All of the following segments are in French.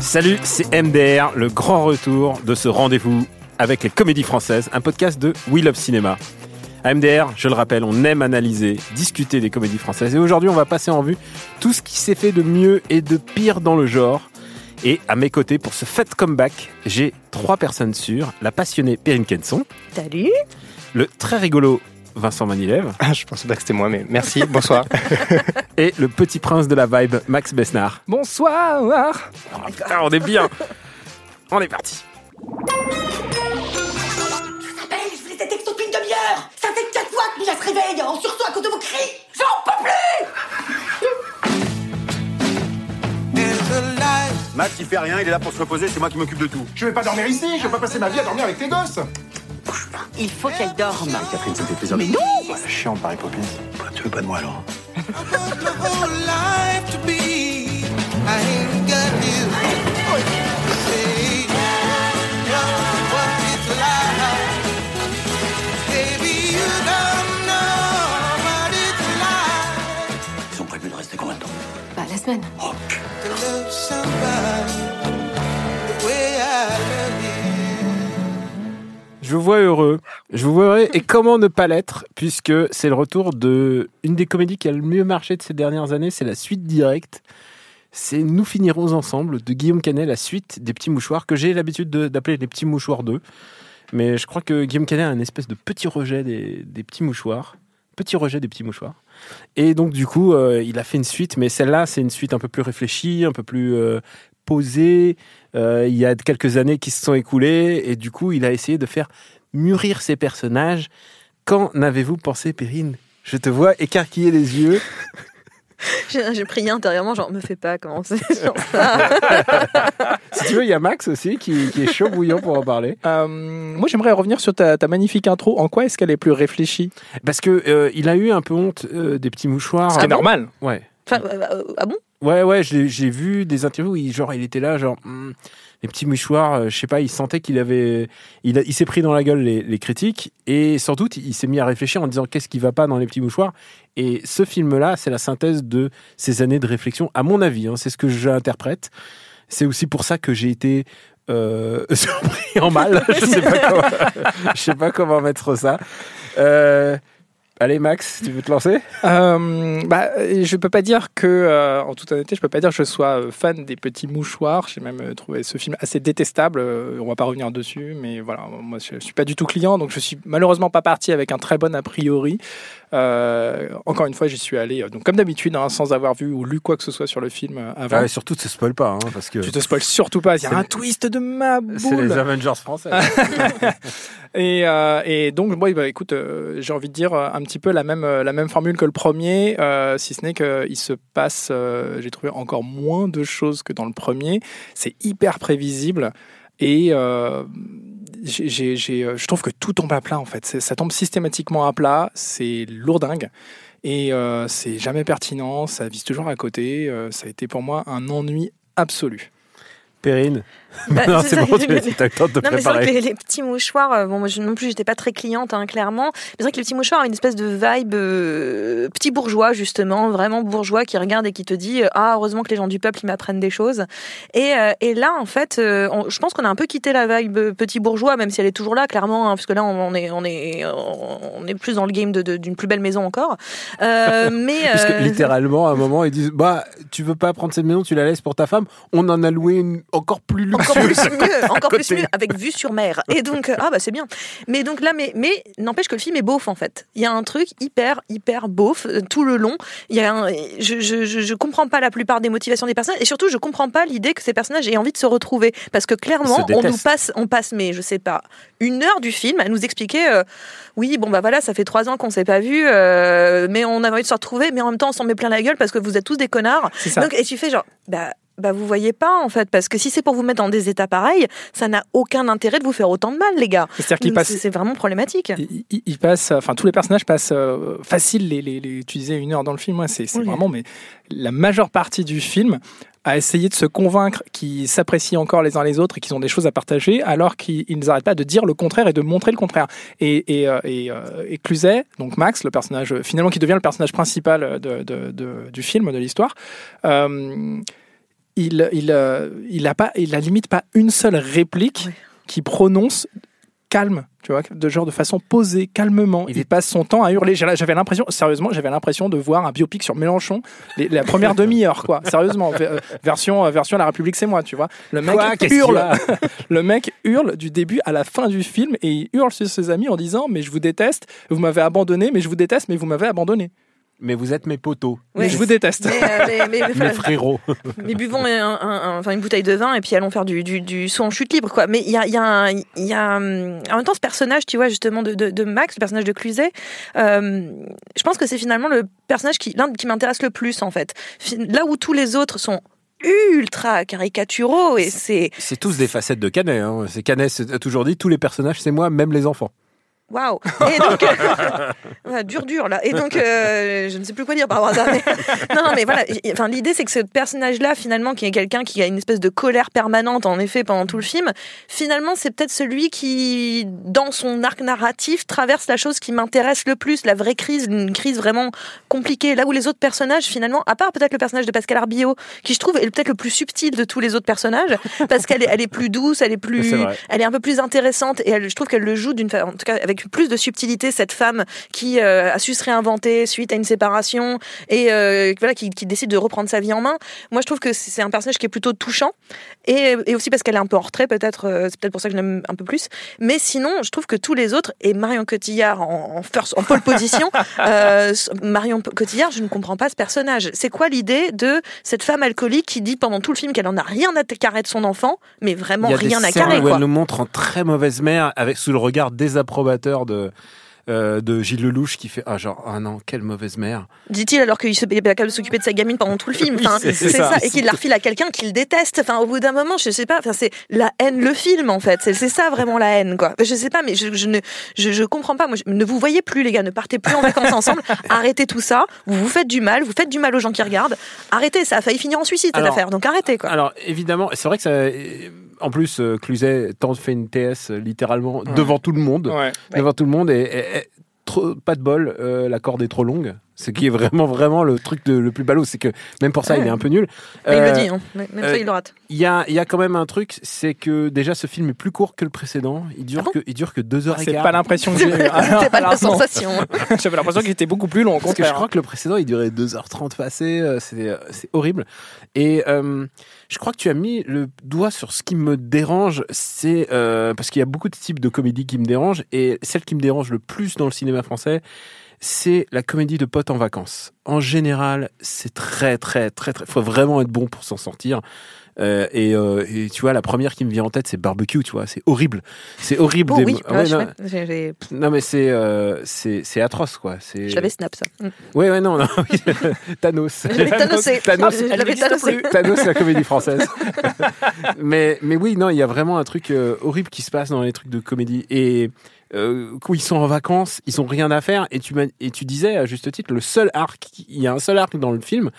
Salut, c'est MDR, le grand retour de ce rendez-vous avec les comédies françaises, un podcast de We Love Cinéma. À MDR, je le rappelle, on aime analyser, discuter des comédies françaises. Et aujourd'hui, on va passer en vue tout ce qui s'est fait de mieux et de pire dans le genre. Et à mes côtés, pour ce fait comeback, j'ai trois personnes sûres. La passionnée Perrine Kenson, Salut le très rigolo Vincent Manilève Ah, je pensais pas que c'était moi, mais merci, bonsoir. et le petit prince de la vibe, Max Besnard. bonsoir Ah, on est bien On est parti Ça fait quatre fois que Mia se réveille en sursaut à cause de vos cris J'en peux plus Max, il fait rien, il est là pour se reposer, c'est moi qui m'occupe de tout. Je vais pas dormir ici, je vais pas passer ma vie à dormir avec tes gosses. Il faut qu'elle dorme. Catherine, ça me fait plaisir. Mais non. Chiant, Paris Poppins. Bah, tu veux pas de moi alors Je vous vois heureux. Je vous vois heureux. Et comment ne pas l'être Puisque c'est le retour de une des comédies qui a le mieux marché de ces dernières années. C'est la suite directe. C'est Nous finirons ensemble de Guillaume Canet, la suite des petits mouchoirs que j'ai l'habitude de- d'appeler les petits mouchoirs 2. Mais je crois que Guillaume Canet a une espèce de petit rejet des, des petits mouchoirs. Petit rejet des petits mouchoirs. Et donc, du coup, euh, il a fait une suite. Mais celle-là, c'est une suite un peu plus réfléchie, un peu plus euh, posée. Euh, il y a quelques années qui se sont écoulées. Et du coup, il a essayé de faire mûrir ses personnages. Qu'en avez-vous pensé, Perrine? Je te vois écarquiller les yeux. J'ai prié intérieurement, genre, me fais pas commencer sur ça. Si tu veux, il y a Max aussi qui, qui est chaud bouillant pour en parler. Euh, Moi, j'aimerais revenir sur ta, ta magnifique intro. En quoi est-ce qu'elle est plus réfléchie? Parce que euh, il a eu un peu honte euh, des petits mouchoirs. Ce qui est bon? normal. Ouais. Enfin, ah bon? Ouais, ouais, j'ai vu des interviews où il, genre, il était là, genre, hmm, les petits mouchoirs, euh, je sais pas, il sentait qu'il avait. Il, s'est pris dans la gueule les, les critiques et sans doute, il s'est mis à réfléchir en disant qu'est-ce qui va pas dans les petits mouchoirs. Et ce film-là, c'est la synthèse de ces années de réflexion, à mon avis, hein, c'est ce que j'interprète. C'est aussi pour ça que j'ai été euh, surpris en mal. je sais pas comment, je sais pas comment mettre ça. Euh, allez, Max, tu veux te lancer Euh, bah, je peux pas dire que, euh, en toute honnêteté, je peux pas dire que je sois euh, fan des petits mouchoirs. J'ai même euh, trouvé ce film assez détestable. Euh, on va pas revenir dessus, mais voilà, moi je suis pas du tout client, donc je suis malheureusement pas parti avec un très bon a priori. Euh, encore une fois, j'y suis allé, euh, donc comme d'habitude, hein, sans avoir vu ou lu quoi que ce soit sur le film euh, avant. Ah ouais, Surtout, ne se spoil pas, hein, parce que Tu te spoil surtout pas. Il y a C'est un les- twist de ma c'est les boule. Avengers français. Et, euh, et donc, moi, bah, écoute, euh, j'ai envie de dire un petit peu la même, la même formule que le premier, si ce n'est qu'il se passe, j'ai trouvé encore moins de choses que dans le premier. C'est hyper prévisible. Et euh, euh, je trouve que tout tombe à plat, en fait. Ça tombe systématiquement à plat. C'est lourdingue. Et euh, c'est jamais pertinent. Ça vise toujours à côté. Ça a été pour moi un ennui absolu. Perrine? Bah, non, c'est bon, tu le temps de te Non, mais c'est vrai que les, les petits mouchoirs, euh, bon, moi je- non plus, j'étais pas très cliente, hein, clairement. Mais c'est vrai que les petits mouchoirs ont une espèce de vibe euh, petit bourgeois, justement, vraiment bourgeois, qui regarde et qui te dit Ah, heureusement que les gens du peuple, ils m'apprennent des choses. Et, euh, et là, en fait, euh, on- je pense qu'on a un peu quitté la vibe petit bourgeois, même si elle est toujours là, clairement, hein, parce que là, on est, on est, on est plus dans le game d'une plus belle maison encore. Mais. Parce que littéralement, à un moment, ils disent Bah, tu veux pas prendre cette maison, tu la laisses pour ta femme? On en a loué une encore plus encore plus mieux, encore plus mieux, avec vue sur mer. Et donc, euh, ah bah c'est bien. Mais donc là, mais, mais n'empêche que le film est beauf en fait. Il y a un truc hyper, hyper beauf euh, tout le long. Il y a un- je, je, je, comprends pas la plupart des motivations des personnages et surtout, je comprends pas l'idée que ces personnages aient envie de se retrouver. Parce que clairement, on nous passe, on passe, mais je sais pas, une heure du film à nous expliquer, euh, oui, bon bah voilà, ça fait trois ans qu'on s'est pas vu, euh, mais on avait envie de se retrouver, mais en même temps, on s'en met plein la gueule parce que vous êtes tous des connards. C'est ça. Donc, et tu fais genre, bah, bah vous voyez pas en fait, parce que si c'est pour vous mettre dans des états pareils, ça n'a aucun intérêt de vous faire autant de mal, les gars. Passe C'est c'est vraiment problématique. il, il- il passe, enfin tous les personnages passent euh, facile. Les, les, les- tu disais une heure dans le film, ouais, c'est Oui. vraiment, mais la majeure partie du film a essayé de se convaincre qu'ils s'apprécient encore les uns les autres et qu'ils ont des choses à partager, alors qu'ils ils n'arrêtent pas de dire le contraire et de montrer le contraire. Et, et, euh, et, euh, et Cluzet, donc Max, le personnage finalement qui devient le personnage principal de, de- de- du film, de l'histoire. euh, il, il, euh, il a pas, il a limite pas une seule réplique Ouais. qui prononce calme, tu vois, de genre de façon posée, calmement. Il, passe son temps à hurler. J'avais l'impression, sérieusement, j'avais l'impression de voir un biopic sur Mélenchon, les- la première demi-heure, quoi. Sérieusement, euh, version, euh, version La République, c'est moi, tu vois. Le mec Quoi? Hurle, le mec hurle du début à la fin du film et il hurle sur ses amis en disant mais je vous déteste, vous m'avez abandonné, mais je vous déteste, mais vous m'avez abandonné. Mais vous êtes mes poteaux, Mais je vous déteste. Mais, euh, mais- mais- mes frérots. Mais buvons un- un- un- enfin, une bouteille de vin et puis allons faire du, du, du saut en chute libre. Quoi. Mais il y a, y a, un- il y a hum, en même temps ce personnage, tu vois, justement, de, de, de Max, le personnage de Cluzet, euh, je pense que c'est finalement le personnage qui, l'un qui m'intéresse le plus, en fait. Là où tous les autres sont ultra caricaturaux et c'est C'est tous des facettes de Canet. Hein. C'est Canet a toujours dit tous les personnages, c'est moi, même les enfants. Waouh. Et donc euh, ouais, dur dur là. Et donc euh, je ne sais plus quoi dire par rapport à ça mais- non non mais voilà enfin l'idée c'est que ce personnage là finalement qui est quelqu'un qui a une espèce de colère permanente en effet pendant tout le film finalement c'est peut-être celui qui dans son arc narratif traverse la chose qui m'intéresse le plus la vraie crise une crise vraiment compliquée. Là où les autres personnages finalement à part peut-être le personnage de Pascal Arbillot qui je trouve est peut-être le plus subtil de tous les autres personnages parce qu'elle est, elle est plus douce elle est plus elle est un peu plus intéressante et elle, je trouve qu'elle le joue d'une en tout cas avec plus de subtilité cette femme qui euh, a su se réinventer suite à une séparation et euh, voilà qui, qui décide de reprendre sa vie en main. Moi, je trouve que c'est un personnage qui est plutôt touchant et, et aussi parce qu'elle est un peu en retrait peut-être. euh, c'est peut-être pour ça que je l'aime un peu plus. Mais sinon, je trouve que tous les autres et Marion Cotillard en, en first, en pole position. Marion Cotillard, je ne comprends pas ce personnage. C'est quoi l'idée de cette femme alcoolique qui dit pendant tout le film qu'elle en a rien à carrer de son enfant, mais vraiment Il y a rien des à scènes carrer où quoi. elle nous montre en très mauvaise mère, avec sous le regard désapprobateur de euh, de Gilles Lelouch qui fait ah genre ah non quelle mauvaise mère. dit-il alors qu'il se- capable de s'occuper de sa gamine pendant tout le film. Enfin, c'est c'est ça. ça, et qu'il la refile à quelqu'un qu'il déteste. Enfin, au bout d'un moment, je sais pas. Enfin, c'est la haine le film en fait. C'est ça vraiment la haine quoi. Je sais pas, mais je, je ne je, je comprends pas. Moi, je- ne vous voyez plus les gars, ne partez plus en vacances ensemble. Arrêtez tout ça. Vous vous faites du mal, vous faites du mal aux gens qui regardent. Arrêtez, ça a failli finir en suicide cette Alors- affaire. Donc arrêtez quoi. Alors évidemment, c'est vrai que ça. En plus, euh, Cluzet tente fait une TS littéralement devant tout le monde, Ouais. devant tout le monde et trop, pas de bol, euh, la corde est trop longue. Ce qui est vraiment vraiment le truc de- le plus ballot, c'est que même pour ça, il est un peu nul. Mais il Euh, le dit, hein. même ça euh, il le rate. Il y a, il y a quand même un truc, c'est que déjà ce film est plus court que le précédent. Il dure Ah bon que, il dure que deux heures et C'est pas l'impression que j'ai eu. C'est pas la sensation. J'avais l'impression qu'il était beaucoup plus long, Parce que je crois que le précédent, il durait 2h30 passé. euh, C'est euh, c'est horrible. Et euh, je crois que tu as mis le doigt sur ce qui me dérange. C'est euh, parce qu'il y a beaucoup de types de comédies qui me dérangent. Et celle qui me dérange le plus dans le cinéma français, c'est la comédie de potes en vacances. En général, c'est très, très, très, très. faut vraiment être bon pour s'en sortir. Euh, et, euh, et tu vois, la première qui me vient en tête, c'est barbecue. Tu vois, c'est horrible. C'est horrible. Oh des- oui, ouais, je non, mais c'est euh, c'est atroce, quoi. C'est. je l'avais snap ça. Mm. Ouais, ouais, non, non. oui. Thanos. Je. Thanos. Plus. Thanos, c'est la comédie française. mais, mais oui, non, il y a vraiment un truc euh, horrible qui se passe dans les trucs de comédie. Et euh, quand ils sont en vacances, ils ont rien à faire. Et tu, et tu disais, à juste titre, le seul arc, il y a un seul arc dans le film,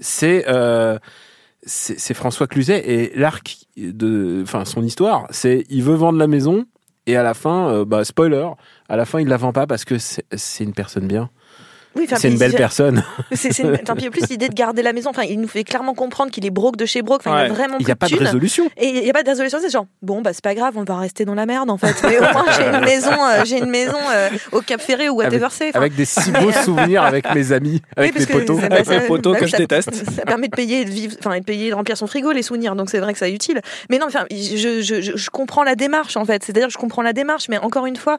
c'est. euh, c'est François Cluzet et l'arc de, enfin son histoire, c'est il veut vendre la maison et à la fin, euh, bah spoiler, à la fin il la vend pas parce que c'est une personne bien. Oui, C'est une belle personne. C'est, une- puis en plus, l'idée de garder la maison, enfin, il nous fait clairement comprendre qu'il est broke de chez broke. Enfin, il Ouais. a vraiment Il n'y a plus pas de résolution. Et il n'y a pas de résolution, c'est genre, bon, bah, c'est pas grave, on va rester dans la merde, en fait. Mais au moins, j'ai une maison, euh, j'ai une maison euh, au Cap Ferré ou whatever c'est. Enfin, Avec des si beaux souvenirs avec mes amis, avec oui, mes potos. ça- Avec ça- mes potos bah que je déteste. Ça permet de payer, de vivre, enfin, de payer, de remplir son frigo, les souvenirs. Donc c'est vrai que c'est utile. Mais non, enfin, je, je, je, je comprends la démarche en fait. C'est-à-dire, que je comprends la démarche, mais encore une fois,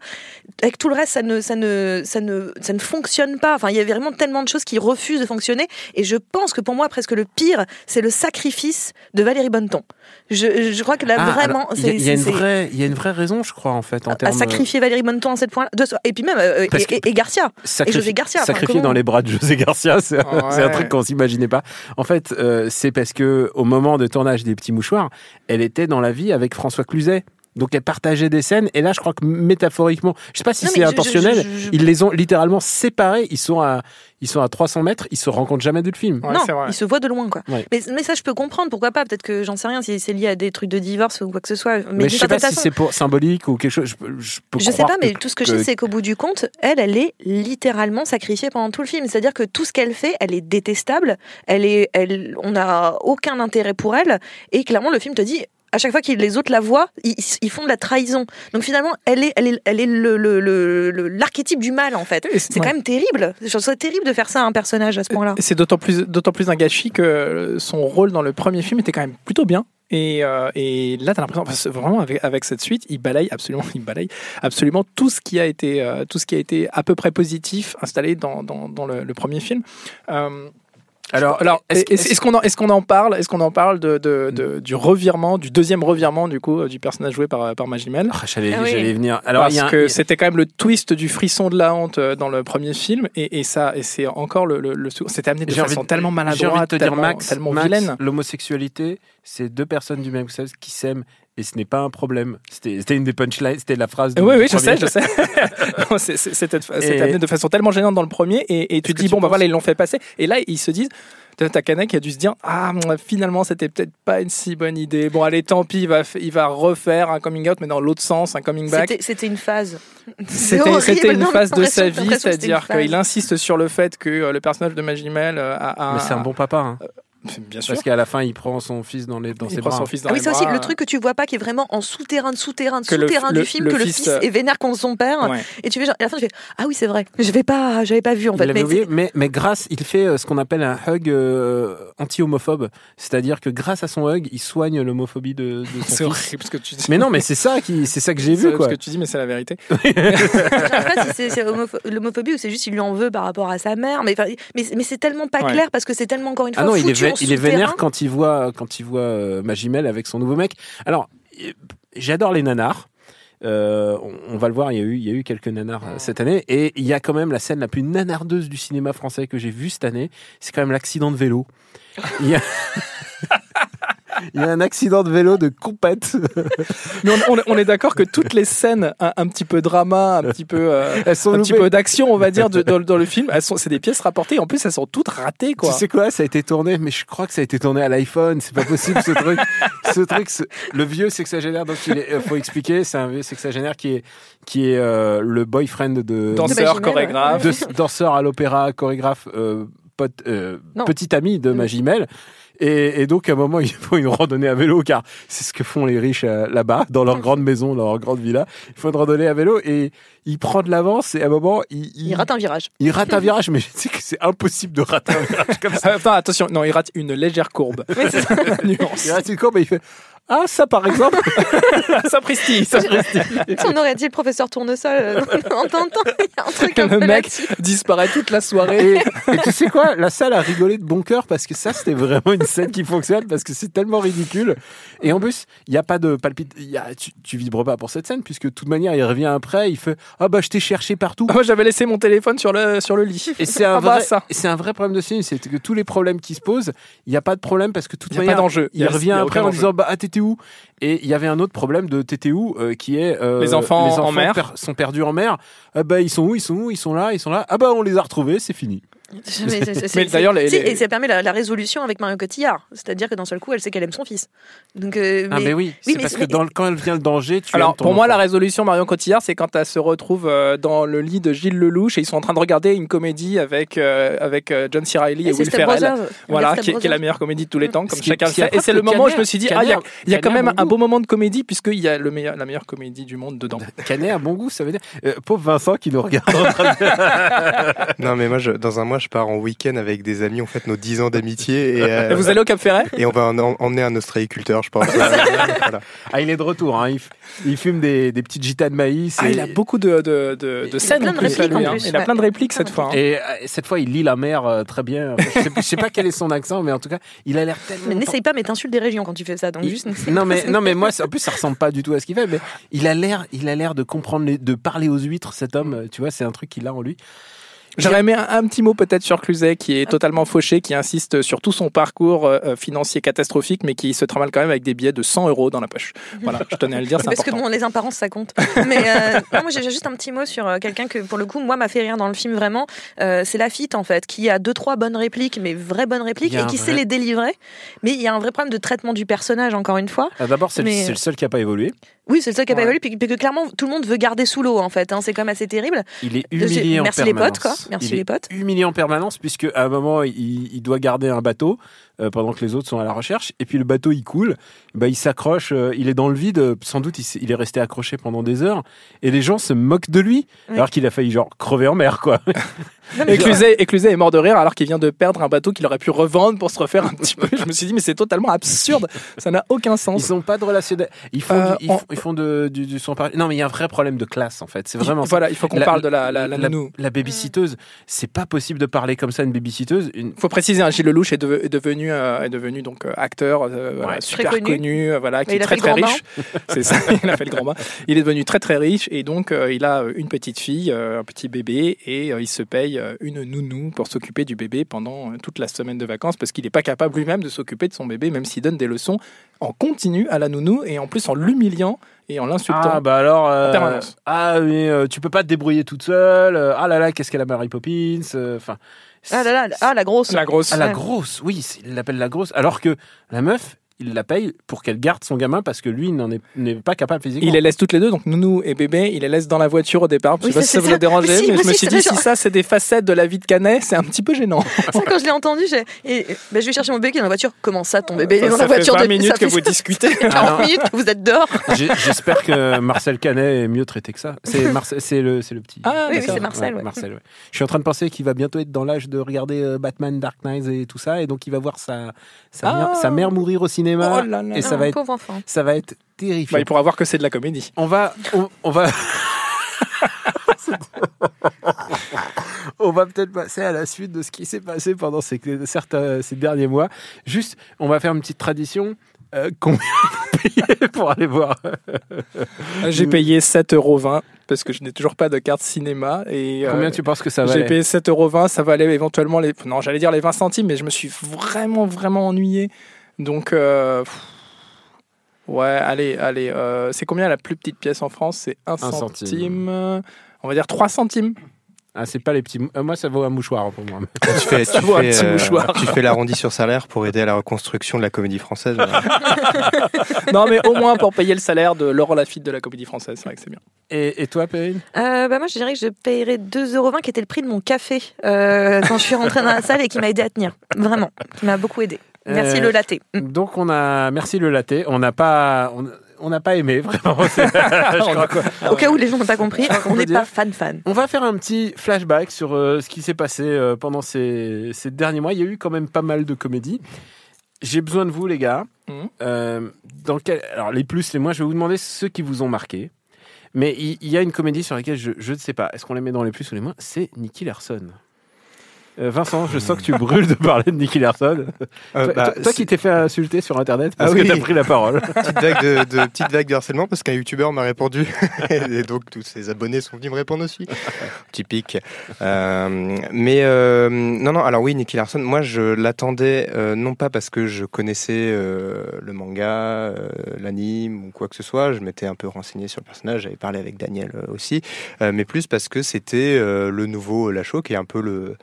avec tout le reste, ça ne, ça ne, ça ne, ça ne fonctionne pas. Enfin, il y a vraiment tellement de choses qui refusent de fonctionner. Et je pense que pour moi, presque le pire, c'est le sacrifice de Valérie Bonneton. Je, je crois que là, Ah, vraiment, il y y, a une c'est- vraie, il y a une vraie raison, je crois, en fait, en à termes sacrifier Valérie Bonneton à cette point de et puis même euh, et, et- et Garcia Sacrifi- et José Garcia enfin, comment- dans les bras de José Garcia, c'est Ouais. c'est un truc qu'on s'imaginait pas. En fait, euh, c'est parce que au moment de tournage des Petits Mouchoirs, elle était dans la vie avec François Cluzet. Donc elle partageait des scènes et là je crois que métaphoriquement, je sais pas si c'est intentionnel, je- je- je- ils les ont littéralement séparés, ils sont à ils sont à 300 mètres, ils se rencontrent jamais de le film. Ouais, non, ils se voient de loin, quoi. Ouais. Mais, mais ça, je peux comprendre. Pourquoi pas? Peut-être que j'en sais rien si c'est lié à des trucs de divorce ou quoi que ce soit. Mais, Mais, je sais pas si c'est pour symbolique ou quelque chose. Je, je, peux je sais pas, mais que- tout ce que, je sais, c'est qu'au bout du compte, elle, elle est littéralement sacrifiée pendant tout le film. C'est-à-dire que tout ce qu'elle fait, elle est détestable. Elle est, elle, on n'a aucun intérêt pour elle. Et clairement, le film te dit. À chaque fois que les autres la voient, ils, ils font de la trahison. Donc finalement, elle est, elle est, elle est le, le- le- le- l'archétype du mal en fait. C'est ouais. quand même terrible. Je trouve ça terrible de faire ça à un personnage à ce point-là. C'est d'autant plus, d'autant plus un gâchis que son rôle dans le premier film était quand même plutôt bien. Et, euh, et là, t'as l'impression, parce que vraiment avec, avec cette suite, il balaye absolument, il balaye absolument tout ce qui a été, euh, tout ce qui a été à peu près positif installé dans, dans, dans le, le premier film. Euh, Alors, alors, est-ce- qu'on en, est-ce qu'on en parle Est-ce qu'on en parle de, de- de- du revirement, du deuxième revirement du coup euh, du personnage joué par par Magimel Ah, j'allais, Ah oui. venir. Alors, parce il y a un- que c'était quand même le twist du frisson de la honte euh, dans le premier film et, et ça et c'est encore le, le, c'était amené de façon envie tellement J'ai envie de maladroite, te dire, tellement, Max, tellement Max, vilaine. l'homosexualité, c'est deux personnes du même sexe qui s'aiment et ce n'est pas un problème. C'était, une des punchlines, c'était la phrase. du- Oui, oui, je sais, je sais. C'était amené de façon tellement gênante dans le premier, et, et tu dis, tu bon, bah voilà, ils l'ont fait passer. Et là, ils se disent, Canet qui a dû se dire, ah, finalement, c'était peut-être pas une si bonne idée. Bon, allez, tant pis, il va, f- il va refaire un coming out, mais dans l'autre sens, un coming back. C'était- une phase. C'était une non, phase de sa vie, c'est-à-dire qu'il insiste sur le fait que euh, le personnage de Magimel euh, a, a- Mais c'est un bon papa, hein. Bien sûr. parce qu'à la fin, il prend son fils dans, les, dans il ses prend bras. son fils dans Ah oui, c'est aussi le truc que tu vois pas, qui est vraiment en souterrain de souterrain de Que souterrain le- du film, le que le fils, fils est vénère contre son père. Ouais. Et tu fais genre, et à la fin, tu fais Ah oui, c'est vrai, je vais pas, j'avais pas vu en Il fait. Mais oublié, c'est- mais, mais grâce, il fait euh, ce qu'on appelle un hug euh, anti-homophobe. C'est-à-dire que grâce à son hug, il soigne l'homophobie de, de C'est son fils. horrible ce que tu dis. Mais non, mais c'est ça qui, c'est ça que j'ai C'est vu, quoi. ce que tu dis, mais c'est la vérité. je sais pas si c'est- c'est homopho- l'homophobie ou c'est juste qu'il lui en veut par rapport à sa mère. Mais, mais, mais c'est tellement pas Ouais. clair parce que c'est tellement encore une fois Ah non, il est, il est vénère quand il voit, quand il voit euh, Magimel avec son nouveau mec. Alors, euh, j'adore les nanars. Euh, on, on va le voir, il y a eu, il y a eu quelques nanars euh, cette année. Et il y a quand même la scène la plus nanardeuse du cinéma français que j'ai vue cette année. C'est quand même l'accident de vélo. Il y a... il y a un accident de vélo de compète. Mais on, on- on est d'accord que toutes les scènes, un, un petit peu drama, un petit peu, euh, Elles sont un petit peu d'action, on va dire, de- dans, dans le film, elles sont, c'est des pièces rapportées. En plus, elles sont toutes ratées, quoi. Tu sais quoi Ça a été tourné, mais je crois que ça a été tourné à l'iPhone. C'est pas possible ce truc. ce truc, ce- le vieux sexagénaire. Donc il est, euh, faut expliquer, c'est un vieux sexagénaire qui est qui est euh, le boyfriend de Danseur, chorégraphe. de danseur à l'opéra, chorégraphe, euh, pote, euh, Non. petit ami de. Magimel. Et, et donc, à un moment, il faut une randonnée à vélo, car c'est ce que font les riches euh, là-bas, dans leur grande maison, dans leur grande villa. Il faut une randonnée à vélo, et il prend de l'avance, et à un moment, il, il, Il rate un virage. il rate un virage, mais je sais que c'est impossible de rater un virage comme ça. Attends, attention, non, il rate une légère courbe. Il rate une courbe, et il fait Ah, ça par exemple ça pristille, ça on aurait dit le professeur Tournesol euh, en tentant, il y a un truc un Le peu mec disparaît toute la soirée. et, et tu sais quoi La salle a rigolé de bon cœur parce que ça, c'était vraiment une scène qui fonctionne parce que c'est tellement ridicule. Et en plus, il n'y a pas de palpite. il y a- tu, tu vibres pas pour cette scène puisque de toute manière, il revient après, il fait Ah bah, je t'ai cherché partout. Moi, j'avais laissé mon téléphone sur le, sur le lit. Et c'est un, Ah bah, vrai, ça. c'est un vrai problème de film, c'est que tous les problèmes qui se posent, il n'y a pas de problème parce que de toute Il y a pas manière, d'enjeu. Il il y a- revient il y a après en disant bah ah, t'étais où Et il y avait un autre problème de où euh, qui est euh, Les enfants en mer. per- sont perdus en mer. Ah bah ils sont où? Ils sont où? Ils sont là Ils sont là. Ah bah on les a retrouvés, c'est fini. Mais, d'ailleurs, les- et ça permet la, la résolution avec Mario Cotillard. C'est-à-dire que d'un seul coup, elle sait qu'elle aime son fils. Donc, euh, Ah, mais oui, c'est mais- parce que dans le- quand elle vient le danger, tu Alors aimes ton pour moi, la résolution Marion Cotillard, c'est quand elle se retrouve euh, dans le lit de Gilles Lelouch et ils sont en train de regarder une comédie avec euh, avec John C. Reilly et, Et Will Step Ferrell. Brothers. Voilà, qui est, qui est la meilleure comédie de tous les temps, comme chacun le sait. Et c'est le moment où je me suis dit, ah, il y a, y quand même un beau moment de comédie puisqu'il y a le meilleur, la meilleure comédie du monde dedans. Canet a bon goût, ça veut dire. Pauvre Vincent qui nous regarde en train de. Non, mais moi, dans un mois, je pars en week-end avec des amis. On fête nos 10 ans d'amitié et, euh, Et vous allez au Cap Ferret et on va en- en- emmener un ostréiculteur, je pense. voilà. Ah, il est de retour. Hein. Il, fume des, des petites gitas de maïs. Ah, il a beaucoup de, de, de, de scènes hein. Il a plein de répliques cette fois. hein. Et euh, cette fois, il lit la mer euh, très bien. Je, sais, je sais pas quel est son accent, mais en tout cas, il a l'air tellement. Mais n'essaye pas, mais t'insultes des régions quand tu fais ça. Donc Il- juste. n'essaye non mais non mais moi en plus ça ressemble pas du tout à ce qu'il fait mais il a l'air il a l'air de comprendre les- de parler aux huîtres cet homme tu vois c'est un truc qu'il a en lui J'aurais aimé un, un petit mot peut-être sur Cluzet qui est totalement fauché, qui insiste sur tout son parcours euh, euh, financier catastrophique, mais qui se trimballe quand même avec des billets de 100 euros dans la poche. Voilà, je tenais à le dire, c'est Parce que important. bon, les apparences, ça compte. Mais euh, non, moi, j'ai juste un petit mot sur euh, quelqu'un que, pour le coup, moi, m'a fait rire dans le film vraiment. Euh, c'est Lafitte, en fait, qui a deux, trois bonnes répliques, mais vraies bonnes répliques, et qui vrai- sait les délivrer. Mais il y a un vrai problème de traitement du personnage, encore une fois. Ah, d'abord c'est le- Mais- c'est le seul qui a pas évolué Oui, c'est le seul qui a pas évolué, puis, puis que clairement, tout le monde veut garder sous l'eau, en fait. hein. c'est quand même assez terrible. il est humilié en Merci les permanence potes, quoi. Merci il est les potes. humilié en permanence puisque à un moment il, il doit garder un bateau euh, pendant que les autres sont à la recherche et puis le bateau il coule bah il s'accroche euh, il est dans le vide euh, sans doute il, est resté accroché pendant des heures et les gens se moquent de lui Oui. alors qu'il a failli genre crever en mer quoi Cluzet est mort de rire alors qu'il vient de perdre un bateau qu'il aurait pu revendre pour se refaire un petit peu. Je me suis dit, mais c'est totalement absurde. Ça n'a aucun Ils sens. ont pas de relation. Ils font, Euh, du, ils on- font, ils font de, du, du son par- Non, mais il y a un vrai problème de classe en fait. C'est vraiment ça. Voilà, il faut qu'on parle de la, la, la la, nounou. la babysitteuse. C'est pas possible de parler comme ça à une babysitteuse. Une... faut préciser, hein, Gilles Lelouch est, deve- est devenu, euh, est devenu donc euh, acteur, euh, voilà, super Très connu. connu, euh, voilà, qui est il a très très riche. C'est ça, il a fait le grand bain. Il est devenu très très riche et donc euh, il a une petite fille, euh, un petit bébé et euh, il se paye euh, une nounou pour s'occuper du bébé pendant euh, toute la semaine de vacances parce qu'il n'est pas capable lui-même de s'occuper de son bébé, même s'il donne des leçons en continu à la nounou et en plus en l'humiliant et en l'insultant. Ah bah alors. euh, En permanence. ah mais euh, tu peux pas te débrouiller toute seule. ah là là, qu'est-ce qu'elle a Mary Poppins. euh, Enfin. Ah là là, ah, la grosse. La grosse. Ah, la grosse, oui, il l'appelle la grosse. Alors que la meuf, il la paye pour qu'elle garde son gamin parce que lui il n'en est, n'est pas capable physiquement. Il les laisse toutes les deux, donc Nounou et bébé, il les laisse dans la voiture au départ. Je Oui, sais pas si ça vous a ça. dérangé, Mais si, mais je me aussi, suis ça dit, fait si ça, c'est des facettes de la vie de Canet, c'est un petit peu gênant. Ça, quand je l'ai entendu, j'ai. Et, ben, je vais chercher mon bébé qui est dans la voiture. Comment ça, ton bébé est dans ça la fait voiture 20 de minutes ça que fait- vous discutez. 40 minutes que vous êtes dehors. J'ai- J'espère que Marcel Canet est mieux traité que ça. C'est Marcel- c'est le, c'est le petit. Ah, Oui, c'est Marcel. ouais. Marcel, ouais. Je suis en train de penser qu'il va bientôt être dans l'âge de regarder euh, Batman, Dark Knight et tout ça, et donc il va voir sa, sa, Ah. mère, sa mère mourir au cinéma, Oh là là. et ça Ah, va être, pauvre enfant. ça va être Bah, terrifiant. il pourra voir que c'est de la comédie. On va, on, on va, on va peut-être passer à la suite de ce qui s'est passé pendant ces, certains, ces derniers mois. Juste, on va faire une petite tradition. Euh, combien vous payez pour aller voir? J'ai payé 7,20€ parce que je n'ai toujours pas de carte cinéma. Et, euh, Combien tu penses que ça va J'ai payé 7,20€, ça valait éventuellement les. Non, j'allais dire les 20 centimes, mais je me suis vraiment, vraiment ennuyé. Donc, euh, pff, ouais, allez, allez. euh, c'est combien la plus petite pièce en France? C'est 1 centime. centime. On va dire 3 centimes. Ah, c'est pas les petits. mou- euh, moi, ça vaut un mouchoir pour moi. Tu fais, tu, vaut un fais, petit mouchoir. tu fais l'arrondi sur salaire pour aider à la reconstruction de la comédie française. non, mais au moins pour payer le salaire de Laurent Lafitte de la comédie française. C'est vrai que c'est bien. Et, et toi, Perrine? Euh, bah moi, je dirais que je paierais 2,20€ qui était le prix de mon café euh, quand je suis rentrée dans la salle et qui m'a aidé à tenir. Vraiment, qui m'a beaucoup aidé. Merci Euh, le latte. Donc, on a. Merci le latte. On n'a pas. On... on n'a pas aimé, vraiment. Au cas où les gens n'ont pas compris, on n'est pas fan-fan. On va faire un petit flashback sur euh, ce qui s'est passé euh, pendant ces, ces derniers mois. Il y a eu quand même pas mal de comédies. J'ai besoin de vous, les gars. Euh, dans quel... Alors, les plus, les moins, je vais vous demander ceux qui vous ont marqué. Mais il il y, a une comédie sur laquelle je, je ne sais pas. Est-ce qu'on les met dans les plus ou les moins? C'est Nicky Larson. Euh, Vincent, je sens que tu brûles de parler de Nicky Larson. Euh, toi, bah, toi- toi qui t'es fait insulter sur Internet parce Ah que oui. tu as pris la parole. petite vague de, de- petite vague de harcèlement parce qu'un youtubeur m'a répondu et donc tous ses abonnés sont venus me répondre aussi typique Euh, mais non non alors oui Nicky Larson moi je l'attendais non pas parce que je connaissais le manga l'anime ou quoi que ce soit je m'étais un peu renseigné sur le personnage j'avais parlé avec Daniel aussi mais plus parce que c'était le nouveau Lachaud qui est un peu le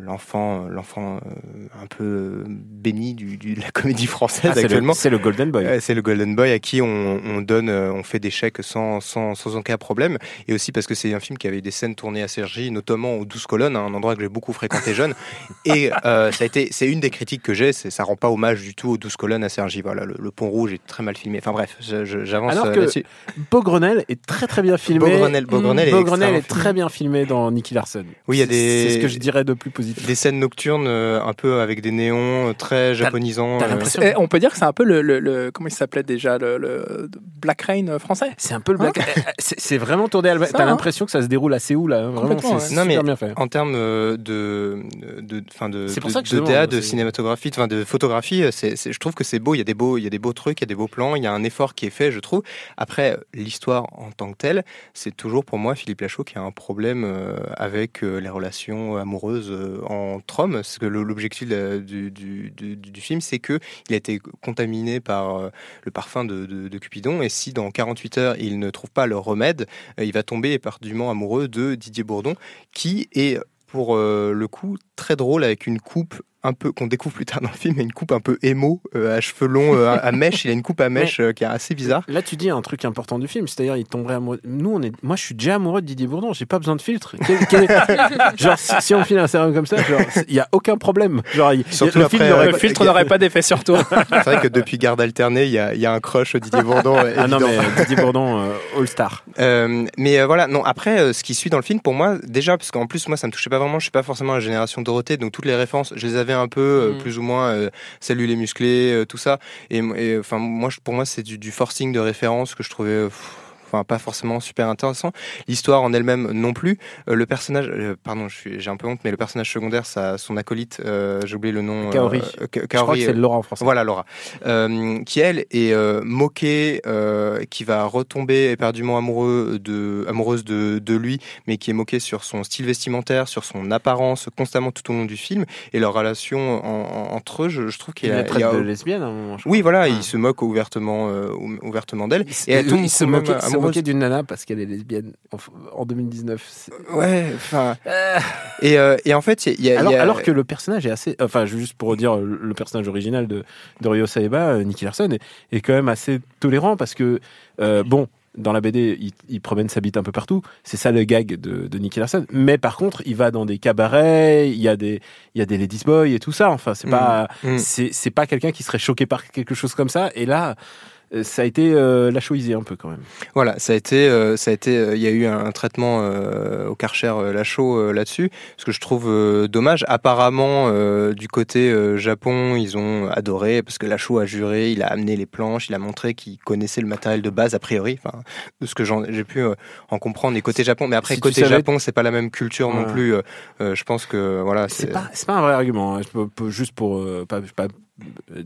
l'enfant, l'enfant euh, un peu euh, béni du, du- de la comédie française Ah, actuellement. c'est le Golden Boy. C'est le Golden Boy à qui on, on donne, euh, on fait des chèques sans, sans, sans aucun problème. Et aussi parce que c'est un film qui avait des scènes tournées à Cergy, notamment aux 12 colonnes, hein, un endroit que j'ai beaucoup fréquenté jeune. Et euh, ça a été, c'est une des critiques que j'ai, ça rend pas hommage du tout aux 12 colonnes à Cergy. Voilà, le, le pont rouge est très mal filmé. Enfin bref, j'avance Alors euh, que là-dessus. Beaugrenelle est très très bien filmé. Beaugrenelle- Beaugrenelle est Beaugrenelle est extrêmement très bien filmé dans Nicky Larson. Oui, il y a des- C'est ce que je dirais de plus positif. Des scènes nocturnes euh, un peu avec des néons euh, très japonisants. t'as euh, Et on peut dire que c'est un peu le, le- le- comment il s'appelait déjà le, le Black Rain français? C'est un peu le black. c'est c'est vraiment tourné à. Ça, T'as hein. l'impression que ça se déroule à Séoul là. hein. Vraiment, c'est ouais. Super mais bien fait. En termes de, de, fin de, C'est pour de, ça que je de DA, de cinématographie, enfin de photographie, c'est, c'est- je trouve que c'est beau. Il y a des beaux, il y a des beaux trucs, il y a des beaux plans, il y a un effort qui est fait, je trouve. Après, l'histoire en tant que telle, c'est toujours pour moi Philippe Lachaud qui a un problème avec les relations amoureuses euh, entre hommes. Parce que l'objectif du, film, c'est que il a été contaminé par euh, le parfum de, de, de Cupidon, et si dans 48 heures il ne trouve pas le remède, euh, il va tomber éperdument amoureux de Didier Bourdon, qui est pour euh, le coup très drôle avec une coupe un peu qu'on découvre plus tard dans le film, mais une coupe un peu émo, euh, à cheveux longs, euh, à, mèche. Il a une coupe à mèche euh, qui est assez bizarre. Là, tu dis un truc important du film, c'est-à-dire il tomberait amoureux. Nous, on est. Moi, je suis déjà amoureux de Didier Bourdon. J'ai pas besoin de filtre. Quel- quel est- genre, si, si on file un sérum comme ça, il y a aucun problème. Genre, il- Surtout le après, film Le filtre n'aurait pas d'effet sur toi. C'est vrai que depuis Garde alternée, il y a, il y a un crush Didier Bourdon. Ah non, mais Didier Bourdon, euh, All Star. Euh, mais euh, voilà, non. Après, euh, ce qui suit dans le film, pour moi, déjà, parce qu'en plus, moi, ça me touchait pas vraiment. Je suis pas forcément la génération Dorothée, donc toutes les références, je les avais un peu, euh, Mm. plus ou moins. Euh, Salut les musclés, euh, tout ça. Et, et, enfin, moi, je- pour moi, c'est du, du forcing de références que je trouvais. pff, Enfin, pas forcément super intéressant. L'histoire en elle-même non plus. Euh, le personnage, euh, pardon, j'ai un peu honte, mais le personnage secondaire, ça, son acolyte, euh, j'ai oublié le nom. Kaori. Ka- Je crois Kaori, que c'est Laura en français. voilà Laura, qui elle est moquée, qui va retomber éperdument amoureux de, amoureuse de, de lui, mais qui est moquée sur son style vestimentaire, sur son apparence constamment tout au long du film et leur relation en- en- entre eux. Je, je trouve qu'il Il y a, il y a- de lesbienne à un moment. oui voilà, Ah. il se moque ouvertement, euh, ou- ouvertement d'elle. Et elle tombe il se quand moquait d'une nana parce qu'elle est lesbienne en, en 2019. C'est- Ouais, enfin. Et, euh, et en fait, il y a, Alors, il y a- alors que le personnage est assez. Enfin, juste pour dire, le personnage original de, de Ryo Saeba, euh, Nicky Larson, est, est quand même assez tolérant parce que, euh, bon, dans la BD, il, il promène sa bite un peu partout. C'est ça le gag de, de Nicky Larson. Mais par contre, il va dans des cabarets, il y a des, il y a des ladies boys et tout ça. Enfin, c'est pas, Mm. c'est, pas quelqu'un qui serait choqué par quelque chose comme ça. Et là, euh, ça a été euh, lachoisé un peu quand même. Voilà, ça a été, euh, ça a été, euh, il y a eu un traitement euh, au Karcher euh, Lachaud euh, là-dessus, ce que je trouve euh, dommage. Apparemment, euh, du côté euh, Japon, ils ont adoré parce que Lachaud a juré, il a amené les planches, il a montré qu'il connaissait le matériel de base a priori, enfin, de ce que j'ai pu euh, en comprendre. Et côté Japon, mais après Si côté savais- Japon, c'est pas la même culture non plus. euh, euh, je pense que voilà, C'est pas, un vrai argument. hein. Je peux- peux- juste pour euh, pas, pas euh,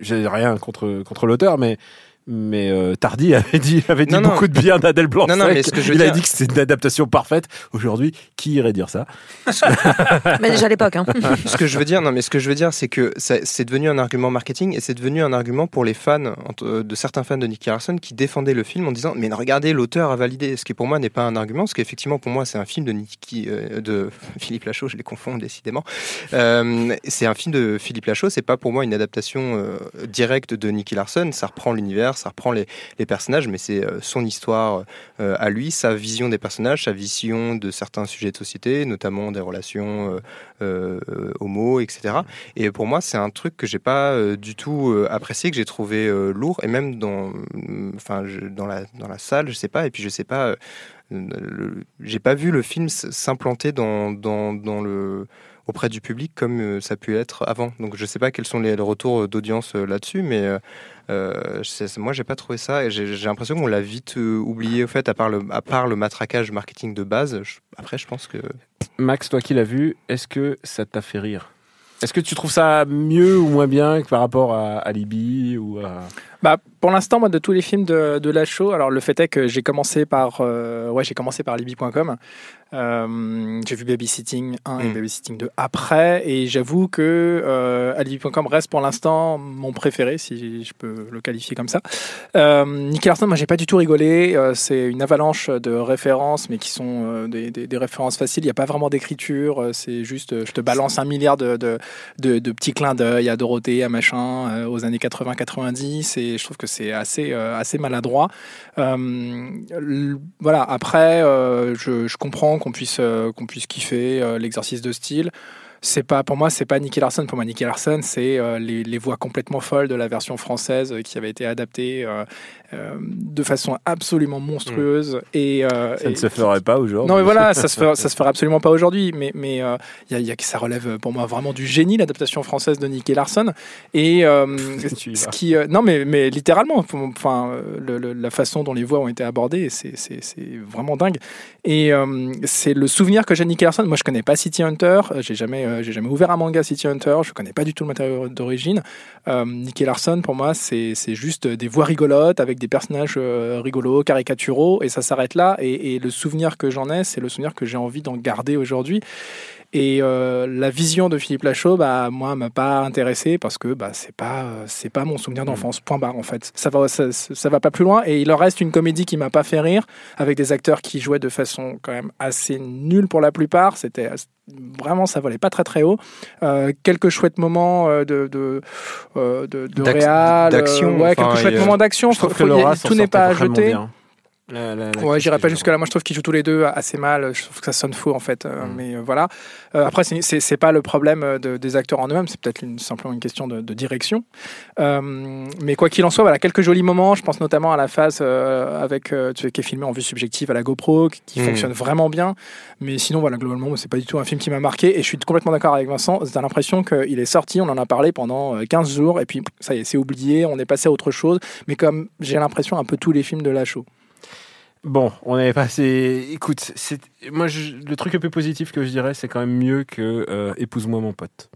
j'ai rien contre contre l'auteur, mais mais euh, Tardy avait dit avait dit Non, non. beaucoup de bien d'Adèle Blanc. Non, non, mais ce que je veux il a dit que c'était une adaptation parfaite. Aujourd'hui, qui irait dire ça? Mais déjà à l'époque. Hein. ce que je veux dire, non, mais ce que je veux dire, c'est que c'est devenu un argument marketing et c'est devenu un argument pour les fans, entre- de certains fans de Nicky Larson qui défendaient le film en disant mais regardez, l'auteur a validé. Ce qui pour moi n'est pas un argument, parce qu'effectivement pour moi c'est un film de Nicky, euh, de Philippe Lachaud, je les confonds décidément. Euh, c'est un film de Philippe Lachaud, c'est pas pour moi une adaptation euh, directe de Nicky Larson. Ça reprend l'univers, ça reprend les, les personnages, mais c'est euh, son histoire euh, à lui, sa vision des personnages, sa vision de certains sujets de société, notamment des relations euh, homo, etc. Et pour moi, c'est un truc que j'ai pas du tout apprécié, que j'ai trouvé lourd, et même dans, euh, enfin, dans la dans la salle, je sais pas, et puis je sais pas, j'ai pas vu le film s'implanter dans, dans dans le auprès du public comme euh, ça a pu être avant. Donc je sais pas quels sont les, retours d'audience euh, là-dessus, mais euh, euh, moi j'ai pas trouvé ça et j'ai l'impression qu'on l'a vite euh, oublié au fait à part le à matraquage marketing de base. après je pense que Max, toi qui l'as vu, est-ce que ça t'a fait rire? Est-ce que tu trouves ça mieux ou moins bien que par rapport à Alibi ou à Bah, pour l'instant, moi, de tous les films de, de Lachaud, alors le fait est que j'ai commencé par, euh, ouais, j'ai commencé par Libby.com. Euh, j'ai vu Babysitting 1 et Mm. Babysitting 2 après, et j'avoue que euh, Alibi.com reste pour l'instant mon préféré, si je peux le qualifier comme ça. Euh, Nicky Larson, moi j'ai pas du tout rigolé. Euh, c'est une avalanche de références, mais qui sont euh, des, des- des références faciles. Il n'y a pas vraiment d'écriture. c'est juste, je te balance un milliard de, de, de, de petits clins d'œil à Dorothée, à machin, aux années 80-90, et je trouve que c'est assez, euh, assez maladroit. Euh, voilà. Après, euh, je, comprends qu'on puisse, qu'on puisse kiffer l'exercice de style. C'est pas pour moi, c'est pas Nicky Larson. Pour moi, Nicky Larson, c'est les, voix complètement folles de la version française qui avait été adaptée euh, de façon absolument monstrueuse. Et, euh, Ça ne et- se ferait pas aujourd'hui. non mais voilà, ça se ferait, ça se ferait absolument pas aujourd'hui. Mais mais euh, il y a, y ça relève pour moi vraiment du génie l'adaptation française de Nicky Larson. Et euh, ce qui euh, non mais mais littéralement, enfin le- le- la façon dont les voix ont été abordées, c'est c'est c'est vraiment dingue. Et euh, c'est le souvenir que j'ai de Nicky Larson. Moi je connais pas City Hunter, j'ai jamais euh, j'ai jamais ouvert un manga City Hunter, je connais pas du tout le matériau d'origine. Euh, Nicky Larson pour moi c'est c'est juste des voix rigolotes avec des personnages euh, rigolos, caricaturaux et ça s'arrête là. Et, et le souvenir que j'en ai, c'est le souvenir que j'ai envie d'en garder aujourd'hui. Et euh, la vision de Philippe Lachaud, bah, moi, m'a pas intéressé parce que bah, c'est pas, euh, c'est pas mon souvenir d'enfance. Point barre, en fait. Ça va, ça, ça va pas plus loin. Et il en reste une comédie qui m'a pas fait rire, avec des acteurs qui jouaient de façon quand même assez nulle pour la plupart. C'était vraiment, ça volait pas très très haut. Euh, quelques chouettes moments de, de, de, de réal, d'action, ouais, quelques chouettes moments d'action. Tout n'est pas à jeter. bien. La- la- Ouais, j'irai pas jusque là. Moi, je trouve qu'ils jouent tous les deux assez mal. Je trouve que ça sonne faux en fait. Euh, Mm. Mais euh, voilà. Euh, après, c'est- pas le problème euh, de- des acteurs en eux-mêmes. C'est peut-être simplement une question de, de direction. Mais quoi qu'il en soit, voilà, quelques jolis moments. Je pense notamment à la phase avec qui est filmée en vue subjective à la GoPro, qui, Mm. fonctionne vraiment bien. Mais sinon, voilà, globalement, c'est pas du tout un film qui m'a marqué. Et je suis complètement d'accord avec Vincent. T'as l'impression qu'il est sorti, on en a parlé pendant euh, 15 jours, et puis ça y est, c'est oublié. On est passé à autre chose. Mais comme j'ai l'impression un peu tous les films de Lachaud. Bon, on avait passé. Écoute, c'est moi je- le truc un peu positif que je dirais, c'est quand même mieux que euh, épouse-moi mon pote.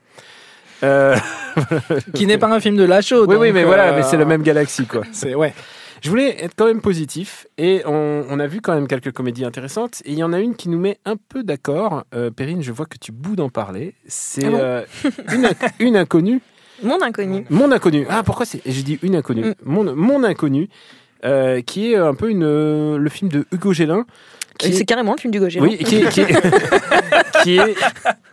Euh, qui n'est pas un film de Lachaud. oui, oui, donc, mais voilà, euh, mais c'est la même galaxie, quoi. C'est ouais. Je voulais être quand même positif et on, on a vu quand même quelques comédies intéressantes et il y en a une qui nous met un peu d'accord. Euh, Perrine, je vois que tu boudes d'en parler. C'est Ah bon euh, une, inc- une inconnue. Mon inconnu. Mon inconnu. Ah, pourquoi c'est J'ai dit une inconnue. Mm. Mon, mon inconnu, euh, qui est un peu une, euh, le film de Hugo Gélin. Qui C'est est, carrément le film du Gaucher. oui, qui est, qui est- qui est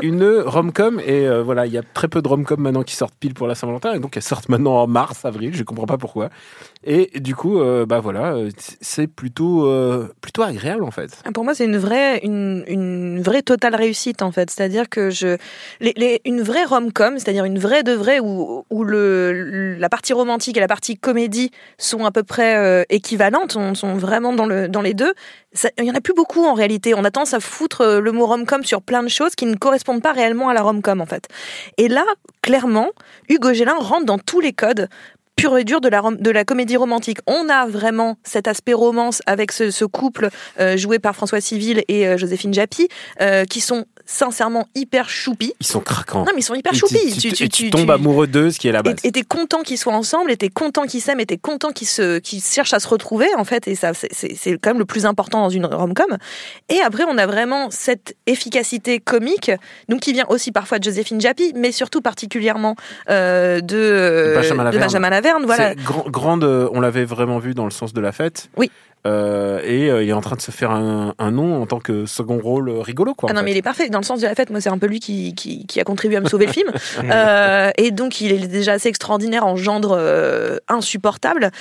une rom-com. Et euh, voilà, il y a très peu de rom-com maintenant qui sortent pile pour la Saint-Valentin. Et donc, elles sortent maintenant en mars, avril. Je comprends pas pourquoi. Et du coup, euh, bah voilà, euh, c'est plutôt, euh, plutôt agréable en fait. Pour moi, c'est une vraie, une, une vraie totale réussite en fait. C'est-à-dire que je, une vraie rom-com, c'est-à-dire une vraie de vraie où, où le, la partie romantique et la partie comédie sont à peu près équivalentes, on- sont vraiment dans le, dans les deux. Il y en a plus beaucoup en réalité. On a tendance à foutre le mot rom-com sur plein de choses qui ne correspondent pas réellement à la rom-com en fait. Et là, clairement, Hugo Gélin rentre dans tous les codes pur et dur de la, comédie romantique. On a vraiment cet aspect romance avec ce, ce couple euh, joué par François Civil et euh, Joséphine Japy, euh, qui sont sincèrement hyper choupis. Ils sont craquants. Non, mais ils sont hyper Et choupis. Tu, tu- tu tombes amoureux d'eux, ce qui est la base. Et t'es content qu'ils soient ensemble, et t'es content qu'ils s'aiment, et t'es content qu'ils se, qu'ils cherchent à se retrouver, en fait, et ça, c'est- quand même le plus important dans une rom-com. Et après, on a vraiment cette efficacité comique, donc qui vient aussi parfois de Joséphine Japy, mais surtout particulièrement euh, de, euh, Benjamin de. Benjamin Laverne, voilà. Grand- grande, euh, on l'avait vraiment vu dans le sens de la fête. Oui. Euh, et euh, il est en train de se faire un, un nom en tant que second rôle rigolo, quoi. Ah non, fait. mais il est parfait. Dans le sens de la fête, moi, c'est un peu lui qui, qui, qui a contribué à me sauver le film. Euh, et donc, il est déjà assez extraordinaire en gendre insupportable.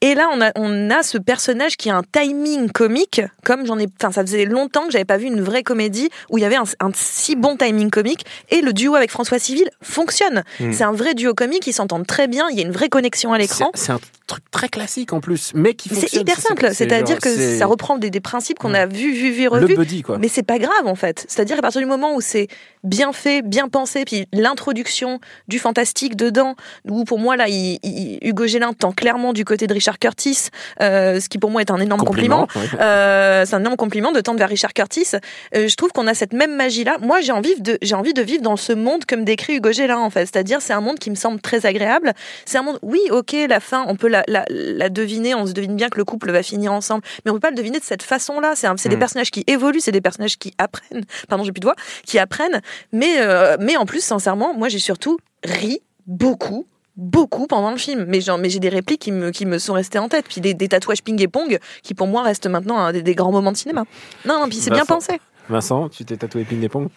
Et là, on a, on a ce personnage qui a un timing comique, comme j'en ai, enfin, ça faisait longtemps que j'avais pas vu une vraie comédie où il y avait un, un si bon timing comique. Et le duo avec François Civil fonctionne. Mm. C'est un vrai duo comique, ils s'entendent très bien, il y a une vraie connexion à l'écran. C'est c'est un truc très classique en plus, mais qui C'est fonctionne. hyper simple, c'est c'est-à-dire que c'est ça reprend des, des principes qu'on Mm. a vus, vus, vus, le revus. buddy, quoi. Mais c'est pas grave en fait. C'est-à-dire qu'à partir du moment où c'est bien fait, bien pensé, puis l'introduction du fantastique dedans, où pour moi là, il- il- Hugo Gélin tend clairement du côté de Richard Richard Curtis, euh, ce qui pour moi est un énorme compliment. Compliment, ouais. Euh, c'est un énorme compliment de tendre vers Richard Curtis. Euh, je trouve qu'on a cette même magie-là. Moi, j'ai envie de, j'ai envie de vivre dans ce monde comme décrit Hugo Gélin, en fait. C'est-à-dire, c'est un monde qui me semble très agréable. C'est un monde, oui, ok, la fin, on peut la, la, la deviner, on se devine bien que le couple va finir ensemble, mais on peut pas le deviner de cette façon-là. C'est, des Mm. personnages qui évoluent, c'est des personnages qui apprennent, pardon, j'ai plus de voix, qui apprennent. Mais, mais en plus, sincèrement, moi, j'ai surtout ri beaucoup beaucoup pendant le film. Mais genre mais j'ai des répliques qui me qui me sont restées en tête. Puis des, des tatouages ping et pong qui pour moi restent maintenant des, des grands moments de cinéma. Non non puis c'est bien pensé Vincent, tu t'es tatoué ping des pong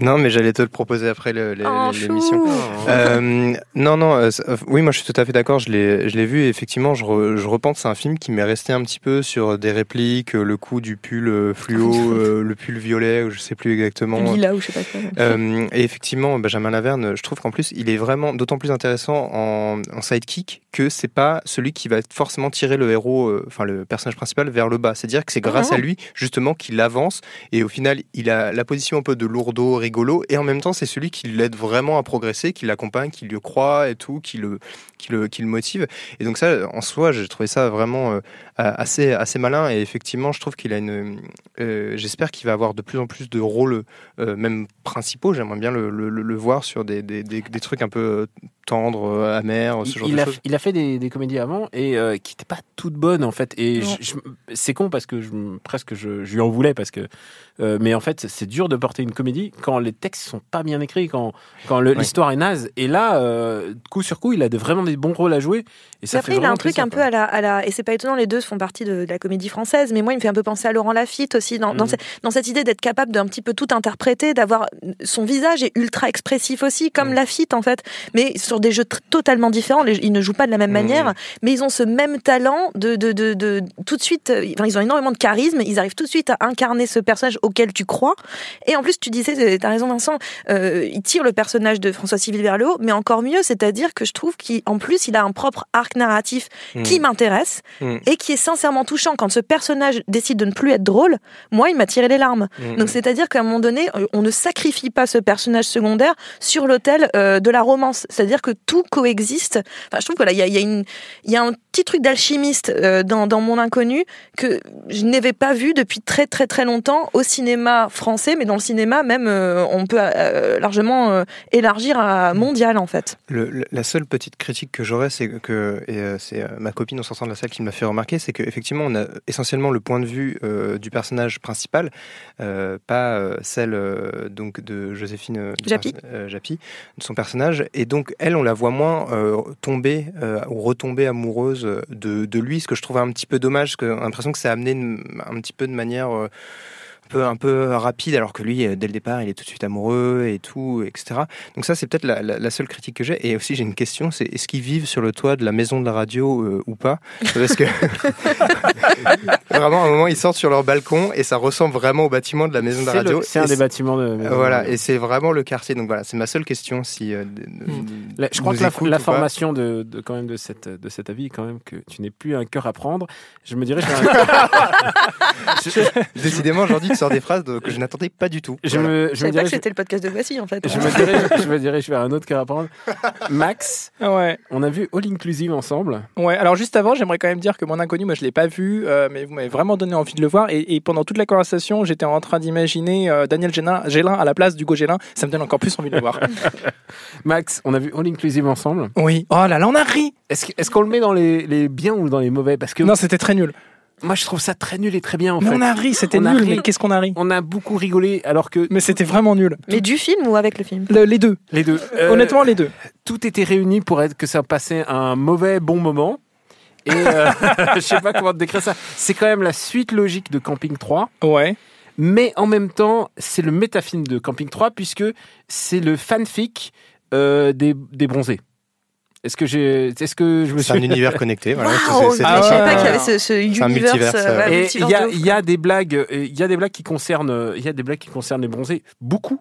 Non, mais j'allais te le proposer après Oh, l'émission. Euh, non, non, euh, euh, oui, moi je suis tout à fait d'accord. Je l'ai, je l'ai vu et effectivement, je, re- je repense à un film qui m'est resté un petit peu sur des répliques, le coup du pull fluo, euh, le pull violet, ou je sais plus exactement. Lila ou je sais pas quoi Euh, et effectivement, Benjamin Laverne, je trouve qu'en plus, il est vraiment d'autant plus intéressant en, en sidekick que c'est pas celui qui va forcément tirer le héros, euh, enfin le personnage principal, vers le bas. C'est-à-dire que c'est grâce Mhm. à lui justement qu'il avance et au final, il a la position un peu de lourdeau, rigolo, et en même temps, c'est celui qui l'aide vraiment à progresser, qui l'accompagne, qui lui croit et tout, qui le, qui le, qui le motive. Et donc ça, en soi, j'ai trouvé ça vraiment euh, assez, assez malin. Et effectivement, je trouve qu'il a une. euh, J'espère qu'il va avoir de plus en plus de rôles, même principaux. J'aimerais bien le, le- le voir sur des, des, des, des trucs un peu tendres, euh, amers, ce il, genre il de a, choses. il a fait des, des comédies avant et euh, qui n'étaient pas toutes bonnes en fait. Et c'est con parce que je, presque je, je lui en voulais parce que. euh, mais en fait, c'est dur de porter une comédie quand les textes sont pas bien écrits, quand, quand le- Ouais. l'histoire est naze. Et là, euh, coup sur coup, il a de, vraiment des bons rôles à jouer. Et ça après, fait il a un truc un peu à la, à la. Et c'est pas étonnant, les deux font partie de, de la comédie française, mais moi, il me fait un peu penser à Laurent Lafitte aussi, dans, dans, ce- dans cette idée d'être capable d'un petit peu tout interpréter, d'avoir. Son visage est ultra expressif aussi, comme Mhm. Lafitte, en fait, mais sur des jeux totalement différents. Les- ils ne jouent pas de la même Mhm. manière, mais ils ont ce même talent de. de, de, de- tout de suite. euh, Enfin, ils ont énormément de charisme, ils arrivent tout de suite à incarner ce personnage auquel tu crois. Et en plus, tu disais, t'as raison, Vincent, euh, il tire le personnage de François Civil vers le haut, mais encore mieux, c'est-à-dire que je trouve qu'en plus, il a un propre arc narratif qui Mm. m'intéresse Mm. et qui est sincèrement touchant. Quand ce personnage décide de ne plus être drôle, moi, il m'a tiré les larmes. Donc, c'est-à-dire qu'à un moment donné, euh, on ne sacrifie pas ce personnage secondaire sur l'autel euh, de la romance. C'est-à-dire que tout coexiste. Enfin, je trouve que là, il y a, y a y a un petit truc d'alchimiste euh, dans, dans Mon Inconnu que je n'avais pas vu depuis très très très longtemps au cinéma français, mais dans le cinéma même, euh, on peut euh, largement élargir à mondial en fait. Le- la seule petite critique que j'aurais, c'est que, et c'est ma copine en sortant de la salle qui me l'a fait remarquer, c'est qu'effectivement, on a essentiellement le point de vue du personnage principal, pas celle donc de Joséphine Japy. Japy, de son personnage. Et donc, elle, on la voit moins tomber ou retomber amoureuse de, lui, ce que je trouve un petit peu dommage, que l'impression que c'est amené de- un petit peu de manière. Un peu, un peu rapide, alors que lui, euh, dès le départ, il est tout de suite amoureux et tout, etc. Donc ça, c'est peut-être la, la- la seule critique que j'ai. Et aussi, j'ai une question, c'est est-ce qu'ils vivent sur le toit de la maison de la radio euh, ou pas? Parce que vraiment, à un moment, ils sortent sur leur balcon et ça ressemble vraiment au bâtiment de la maison de la radio. C'est un des bâtiments de. Voilà, et c'est vraiment le quartier. Donc voilà, c'est ma seule question. Si euh, La- je crois que la, la formation de, de- quand même de, cette, de cet avis, quand même, que tu n'es plus un cœur à prendre, je me dirais. Je, je- Décidément, aujourd'hui, tu sors des phrases de- que je n'attendais pas du tout. je Voilà. me, Je je me savais pas dirais. que c'était le podcast de Voici en fait. Je me dirais, je me dirais, je vais à un autre à prendre. Max, Ah Ouais. on a vu All Inclusive ensemble. Ouais, alors juste avant, j'aimerais quand même dire que mon inconnu, moi je l'ai pas vu, euh, mais vous m'avez vraiment donné envie de le voir. Et, et pendant toute la conversation, j'étais en train d'imaginer euh, Daniel Gélin, Gélin à la place d'Hugo Gélin. Ça me donne encore plus envie de le voir. Max, on a vu All Inclusive ensemble. oui. Oh là là, on a ri. Est-ce que- est-ce qu'on le met dans les, les biens ou dans les mauvais? Parce que Non, c'était très nul. Moi, je trouve ça très nul et très bien en mais fait. on a ri, c'était nul. ri. Mais qu'est-ce qu'on a ri On a beaucoup rigolé, alors que Mais c'était vraiment nul. Mais du film ou avec le film Le- les deux. les deux. euh, Honnêtement, les deux. tout était réuni pour être que ça passait un mauvais bon moment. Et euh, je sais pas comment te décrire ça. C'est quand même la suite logique de Camping 3. Ouais. Mais en même temps, c'est le métafilm de Camping 3 puisque c'est le fanfic euh, des, des bronzés. Est-ce que j'ai, est-ce que je me C'est un suis univers connecté. Voilà, Waouh, c'est- Ah je savais pas qu'il y avait ce, ce C'est un universe. euh, ouais, multiverse il y a, de ouf. il y a des blagues, euh, il y a des blagues qui concernent, euh, il y a des blagues qui concernent les bronzés. Beaucoup.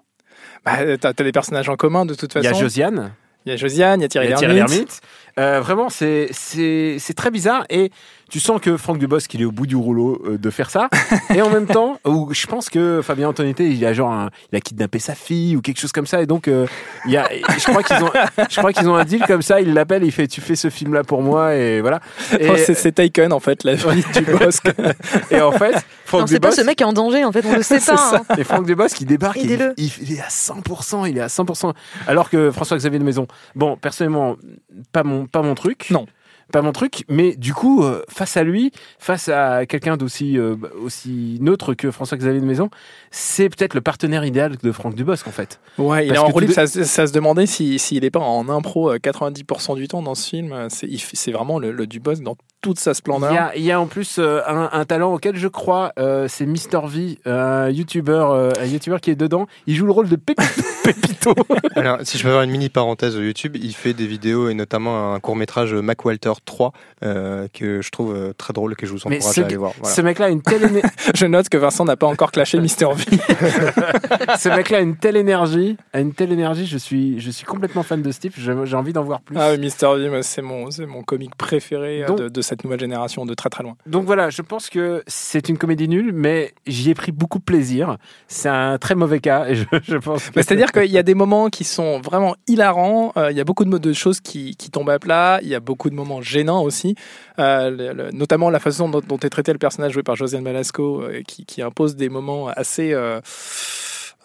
Bah, t'as, t'as des personnages en commun de toute Il y façon. a Josiane, Il y a Josiane, il y a Thierry il y a Thierry Lhermitte. Lhermitte. Euh, vraiment, c'est c'est c'est très bizarre et tu sens que Franck Dubosc il est au bout du rouleau euh, de faire ça et en même temps où je pense que Fabien Antonetti il a genre un- il a kidnappé sa fille ou quelque chose comme ça et donc euh, il y a je crois qu'ils ont je crois qu'ils ont un deal comme ça il l'appelle il fait tu fais ce film là pour moi et voilà et, Oh, c'est- c'est Taken en fait, la vie du Bosque. et en fait Franck Non, c'est pas Dubosc ce mec qui est en danger, en fait, on le sait pas. ça. hein. et Franck Dubosc, il débarque, il, il- il est à 100%, il est à 100%. Alors que François-Xavier de Maison, bon, personnellement, pas mon, pas mon truc. Non. Pas mon truc, mais du coup, euh, face à lui, face à quelqu'un d'aussi euh, aussi neutre que François-Xavier de Maison, c'est peut-être le partenaire idéal de Franck Dubosc, en fait. Ouais, il est en tu Ça, ça se demandait s'il si, s'il est pas en impro euh, 90% du temps dans ce film. C'est vraiment le, le Dubosc dans toute sa Il splendeur. y a, il y a en plus euh, un, un talent auquel je crois, euh, c'est Mister V, un youtubeur, euh, un youtubeur qui est dedans. Il joue le rôle de Pépito. Alors, si je peux faire une mini parenthèse YouTube, il fait des vidéos et notamment un court métrage Mac Walter 3 euh, que je trouve euh, très drôle et que je vous Mais encourage ce, à aller voir. Voilà. ce mec-là a une telle éner- Je note que Vincent n'a pas encore clashé Mister V. Ce mec-là a une telle énergie, a une telle énergie. Je suis, je suis complètement fan de Steve. J'ai j'ai envie d'en voir plus. Ah, oui, Mister V, moi, c'est mon, c'est mon comique préféré Donc- de, de cette nouvelle génération, de très très loin. Donc voilà, je pense que c'est une comédie nulle, mais j'y ai pris beaucoup de plaisir. C'est un très mauvais cas, et je, je pense. C'est-à-dire qu'il y a des moments qui sont vraiment hilarants, euh, il y a beaucoup de, de choses qui, qui tombent à plat, il y a beaucoup de moments gênants aussi, euh, le- le- notamment la façon dont, dont est traité le personnage joué par Josiane Malasco, euh, qui, qui impose des moments assez...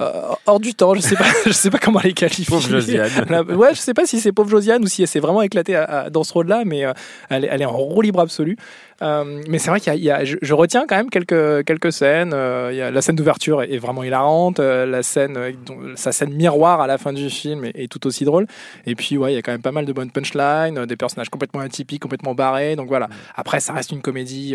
euh, hors du temps, je sais pas, je sais pas comment les qualifier. Pauvre Josiane. Ouais, je sais pas si c'est pauvre Josiane ou si elle s'est vraiment éclatée à- à- dans ce rôle-là, mais euh, elle, est- elle est en roue libre absolue. Euh, mais c'est vrai qu'il y a, il y a- je, je retiens quand même quelques quelques scènes. Euh, il y a la scène d'ouverture est, est vraiment hilarante. Euh, la scène, sa scène miroir à la fin du film est, est tout aussi drôle. Et puis ouais, il y a quand même pas mal de bonnes punchlines, des personnages complètement atypiques, complètement barrés. Donc voilà. Après, ça reste une comédie.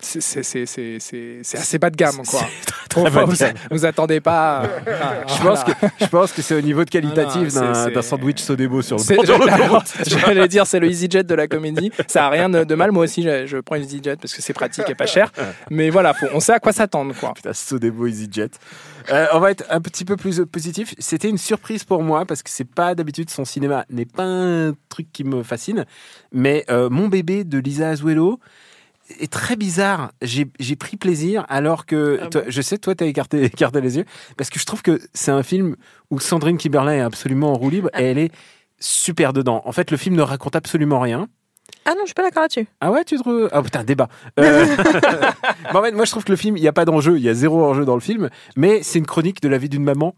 C'est- assez bas de gamme, quoi. de vous, attendez pas. euh, à- Je voilà. pense que je pense que c'est au niveau de qualitatif Ah d'un sandwich Sodebo sur le. J'allais dire, c'est le EasyJet de la comédie. Ça a rien de, de mal. Moi aussi, je, je prends EasyJet parce que c'est pratique et pas cher. Mais voilà, faut, on sait à quoi s'attendre, quoi. Putain, Sodebo EasyJet. Euh, on va être un petit peu plus positif. C'était une surprise pour moi parce que c'est pas d'habitude son cinéma n'est pas un truc qui me fascine. Mais euh, mon bébé de Lisa Azuelo est très bizarre. J'ai pris plaisir alors que Ah toi- je sais toi t'as écarté écarté les yeux parce que je trouve que c'est un film où Sandrine Kiberlin est absolument en roue libre et elle est super dedans. En fait, le film ne raconte absolument rien. Ah non, je suis pas d'accord là-dessus. Ah ouais, tu trouves? Ah putain, débat. Euh, en fait, moi, je trouve que le film, il n'y a pas d'enjeu, il y a zéro enjeu dans le film, mais c'est une chronique de la vie d'une maman.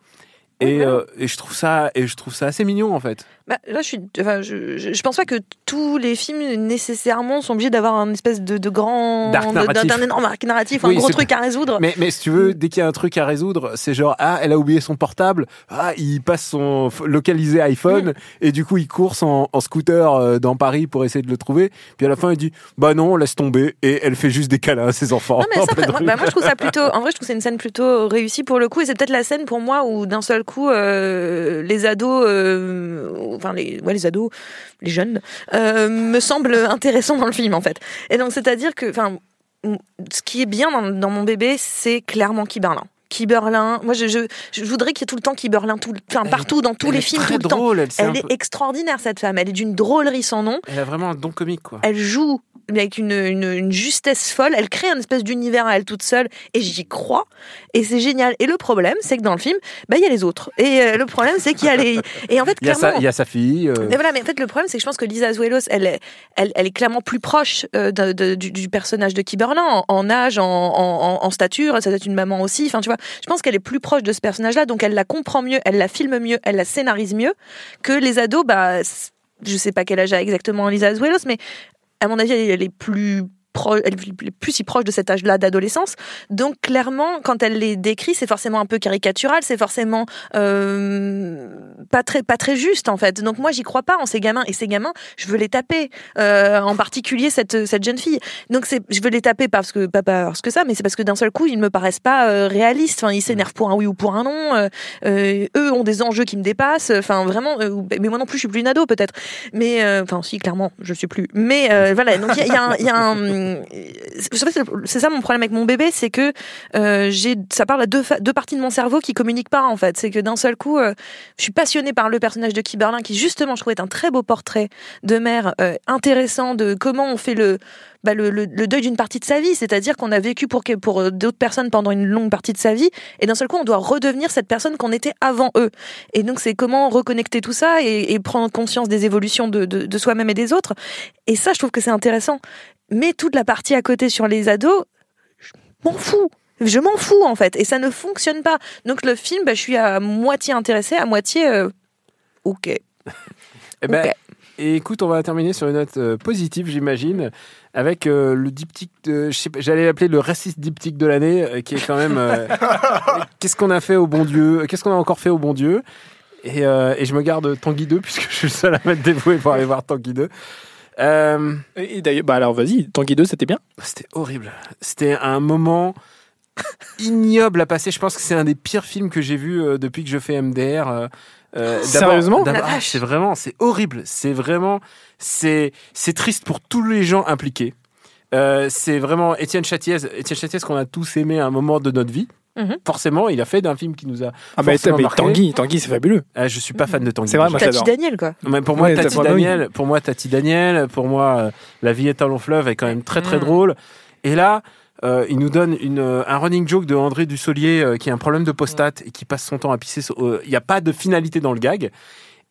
Et, euh, et je trouve ça et je trouve ça assez mignon en fait. Bah, là, je suis. Enfin, je, je, je pense pas que tous les films nécessairement sont obligés d'avoir un espèce de, de grand. D'un énorme arc narratif, Oui, un gros truc à résoudre. Mais, mais si tu veux, dès qu'il y a un truc à résoudre, c'est genre ah elle a oublié son portable, ah il passe son localisé iPhone Mm. et du coup il course en, en scooter euh, dans Paris pour essayer de le trouver. Puis à la fin il dit bah non laisse tomber et elle fait juste des câlins à ses enfants. Non mais ça, moi, bah, moi, je trouve ça plutôt. En vrai, je trouve c'est une scène plutôt réussie pour le coup, et c'est peut-être la scène pour moi où d'un seul coup, euh, les ados, euh, enfin les, ouais, les ados, les jeunes, euh, me semblent intéressants dans le film en fait. Et donc c'est-à-dire que, enfin, ce qui est bien dans, dans mon bébé, c'est clairement Kiberlin. Kiberlin, moi je, je, je voudrais qu'il y ait tout le temps Kiberlin, tout, enfin partout dans tous les films, tout le temps. drôle, elle, un Elle est peu- extraordinaire cette femme, elle est d'une drôlerie sans nom. elle a vraiment un don comique quoi. Elle joue avec une, une, une justesse folle, elle crée un espèce d'univers à elle toute seule et j'y crois et c'est génial. Et le problème, c'est que dans le film, bah il y a les autres. Et euh, le problème, c'est qu'il y a les et en fait Il y a clairement sa, il y a sa fille. euh, mais voilà, mais en fait, le problème, c'est que je pense que Lisa Azuelos, elle est, elle, elle est clairement plus proche euh, de- de- du, du personnage de Kiberlin en, en âge, en, en, en stature. Ça doit être une maman aussi. Enfin, tu vois, je pense qu'elle est plus proche de ce personnage-là, donc elle la comprend mieux, elle la filme mieux, elle la scénarise mieux que les ados. Bah, je sais pas quel âge a exactement Lisa Azuelos, mais à mon avis, elle, est plus plus si proche de cet âge-là d'adolescence. Donc clairement, quand elle les décrit, c'est forcément un peu caricatural, c'est forcément euh, pas très pas très juste en fait. Donc moi, j'y crois pas en ces gamins et ces gamins, je veux les taper. Euh, en particulier cette cette jeune fille. Donc c'est je veux les taper parce que pas parce que ça, mais c'est parce que d'un seul coup, ils me paraissent pas euh, réalistes. Enfin, ils s'énervent pour un oui ou pour un non. Euh, euh, eux ont des enjeux qui me dépassent. Enfin vraiment. mais moi non plus, je suis plus une ado peut-être. Mais enfin si, clairement, je suis plus. Mais voilà. Donc il y a, y y a un- c'est- ça mon problème avec mon bébé, c'est que euh, ça parle à deux, parties de mon cerveau qui communiquent pas en fait. C'est que d'un seul coup, euh, je suis passionnée passionné par le personnage de Kiberlin, qui justement, je trouve, est un très beau portrait de mère euh, intéressant de comment on fait le, bah, le, le- deuil d'une partie de sa vie. C'est-à-dire qu'on a vécu pour, pour d'autres personnes pendant une longue partie de sa vie, et d'un seul coup, on doit redevenir cette personne qu'on était avant eux. Et donc, c'est comment reconnecter tout ça et, prendre conscience des évolutions de, de soi-même et des autres. Et ça, je trouve que c'est intéressant. Mais toute la partie à côté sur les ados, je m'en fous. Je m'en fous en fait, et ça ne fonctionne pas. Donc le film, bah, je suis à moitié intéressée, à moitié euh, ok. Eh ben, Ok. et écoute, on va terminer sur une note euh, positive, j'imagine, avec euh, le diptyque, de, je sais pas, j'allais l'appeler le raciste diptyque de l'année, euh, qui est quand même. euh, Qu'est-ce qu'on a fait au bon Dieu Qu'est-ce qu'on a encore fait au bon Dieu? Et, euh, et je me garde Tanguy 2, puisque je suis le seul à m'être dévoué pour aller voir Tanguy 2. Euh, Et d'ailleurs, bah alors vas-y, Tanguy 2, c'était bien. C'était horrible. C'était un moment ignoble à passer. Je pense que c'est un des pires films que j'ai vu euh, depuis que je fais MDR. euh, euh, Sérieusement ah. C'est vraiment, c'est horrible. C'est vraiment, c'est, c'est triste pour tous les gens impliqués. Euh, c'est vraiment Étienne Chatiez, Étienne Chatiez qu'on a tous aimé à un moment de notre vie. Mhm. Forcément, il a fait d'un film qui nous a. Ah bah, forcément mais marqué. Tanguy, Tanguy, c'est fabuleux. Ah, je suis pas fan de Tanguy. C'est vrai, moi, Tati. Daniel quoi. Mais pour moi, Ouais, Tati. Daniel, pour moi, Tati Daniel, pour moi, euh, La vie est un long fleuve est quand même très très Mm. drôle. Et là, euh, il nous donne une, euh, un running joke de André Dussolier euh, qui a un problème de prostate et qui passe son temps à pisser. Il n'y a pas de finalité dans le gag.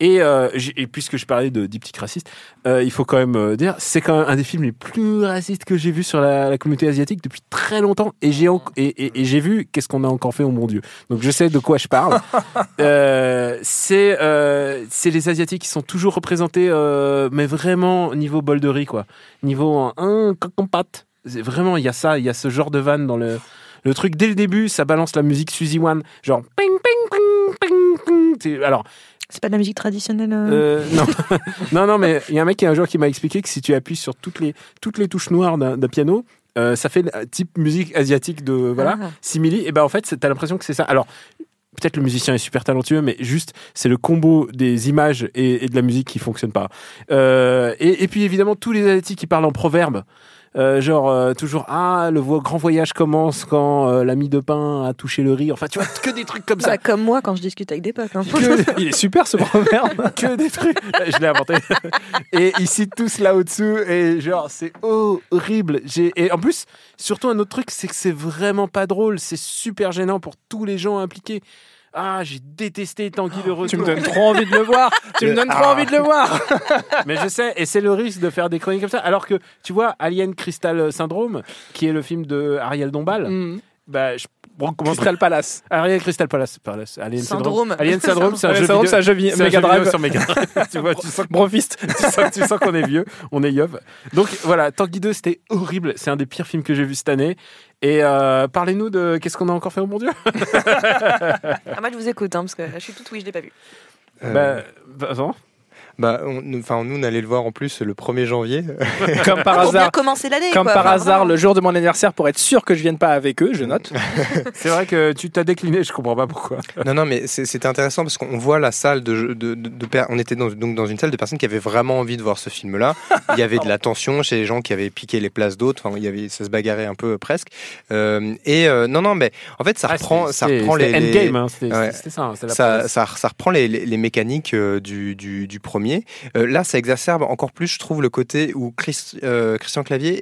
Et, euh, et puisque je parlais de diptyque raciste, euh, il faut quand même euh, dire, c'est quand même un des films les plus racistes que j'ai vu sur la, la communauté asiatique depuis très longtemps. Et j'ai et, et- et j'ai vu qu'est-ce qu'on a encore fait au mon Dieu. Donc je sais de quoi je parle. Euh, c'est c'est les asiatiques qui sont toujours représentés, mais vraiment au niveau bol de riz quoi, niveau un pâte. Vraiment, il y a ça, il y a ce genre de vanne dans le le truc dès le début, ça balance la musique Suzy One, genre ping ping ping ping ping. Alors C'est pas de la musique traditionnelle. euh euh, non, non, non, mais il y a un mec qui un jour qui m'a expliqué que si tu appuies sur toutes les toutes les touches noires d'un piano, euh, ça fait type musique asiatique de voilà Ah. simili. Et ben en fait, t'as l'impression que c'est ça. Alors peut-être le musicien est super talentueux, mais juste c'est le combo des images et, et de la musique qui fonctionne pas. Euh, et, et puis évidemment tous les asiatiques qui parlent en proverbe. Euh, genre euh, toujours ah le grand voyage commence quand euh, l'ami de pain a touché le riz enfin tu vois que des trucs comme ça Bah, comme moi quand je discute avec des potes. hein. que, Il est super ce proverbe. que des trucs. Je l'ai inventé. Et ils citent tous là au-dessous. Et genre, c'est horrible. J'ai- Et en plus, surtout un autre truc, c'est que c'est vraiment pas drôle. C'est super gênant pour tous les gens impliqués. Ah, j'ai détesté Tanguy le Retour. tu me donnes trop envie de le voir. Tu me donnes trop Ah. envie de le voir. Mais je sais, et c'est le risque de faire des chroniques comme ça. Alors que, tu vois, Alien Crystal Syndrome, qui est le film de Ariel Dombal, Mm. bah, je recommence. Crystal Palace. Ariel Crystal Palace. Palace. Alien Syndrome. Alien Syndrome, c'est un jeu Syndrome, vidéo. c'est un jeu vi- Mega Drive. sur Mega Drive. tu vois, tu sens que Brofist. tu sens, tu sens qu'on est vieux, on est yov. Donc voilà, Tanguy 2, c'était horrible. C'est un des pires films que j'ai vu cette année. Et euh, parlez-nous de qu'est-ce qu'on a encore fait au bon Dieu? Ah, moi je vous écoute hein, parce que là, je suis toute oui, je l'ai pas vu. Euh, Bah, bah, attends. Bah, on, nous- enfin, nous, on allait le voir en plus le 1er janvier. Comme par hasard. commencer l'année. Comme quoi. par hasard, vraiment. le jour de mon anniversaire, pour être sûr que je vienne pas avec eux, je note. C'est vrai que tu t'as décliné, je comprends pas pourquoi. non, non, mais c'était intéressant parce qu'on voit la salle de, de, de, de per- on était dans, donc dans une salle de personnes qui avaient vraiment envie de voir ce film-là. Il y avait de la tension chez les gens qui avaient piqué les places d'autres. Enfin, il y avait, ça se bagarrait un peu presque. Euh, et euh, non, non, mais en fait, ça Ah, reprend, ça reprend les, Endgame, hein, c'était Ouais. c'était ça. ça, promesse. ça, ça reprend les, les, les mécaniques euh, du, du, du premier. Euh, là, ça exacerbe encore plus, je trouve, le côté où euh, Christian Clavier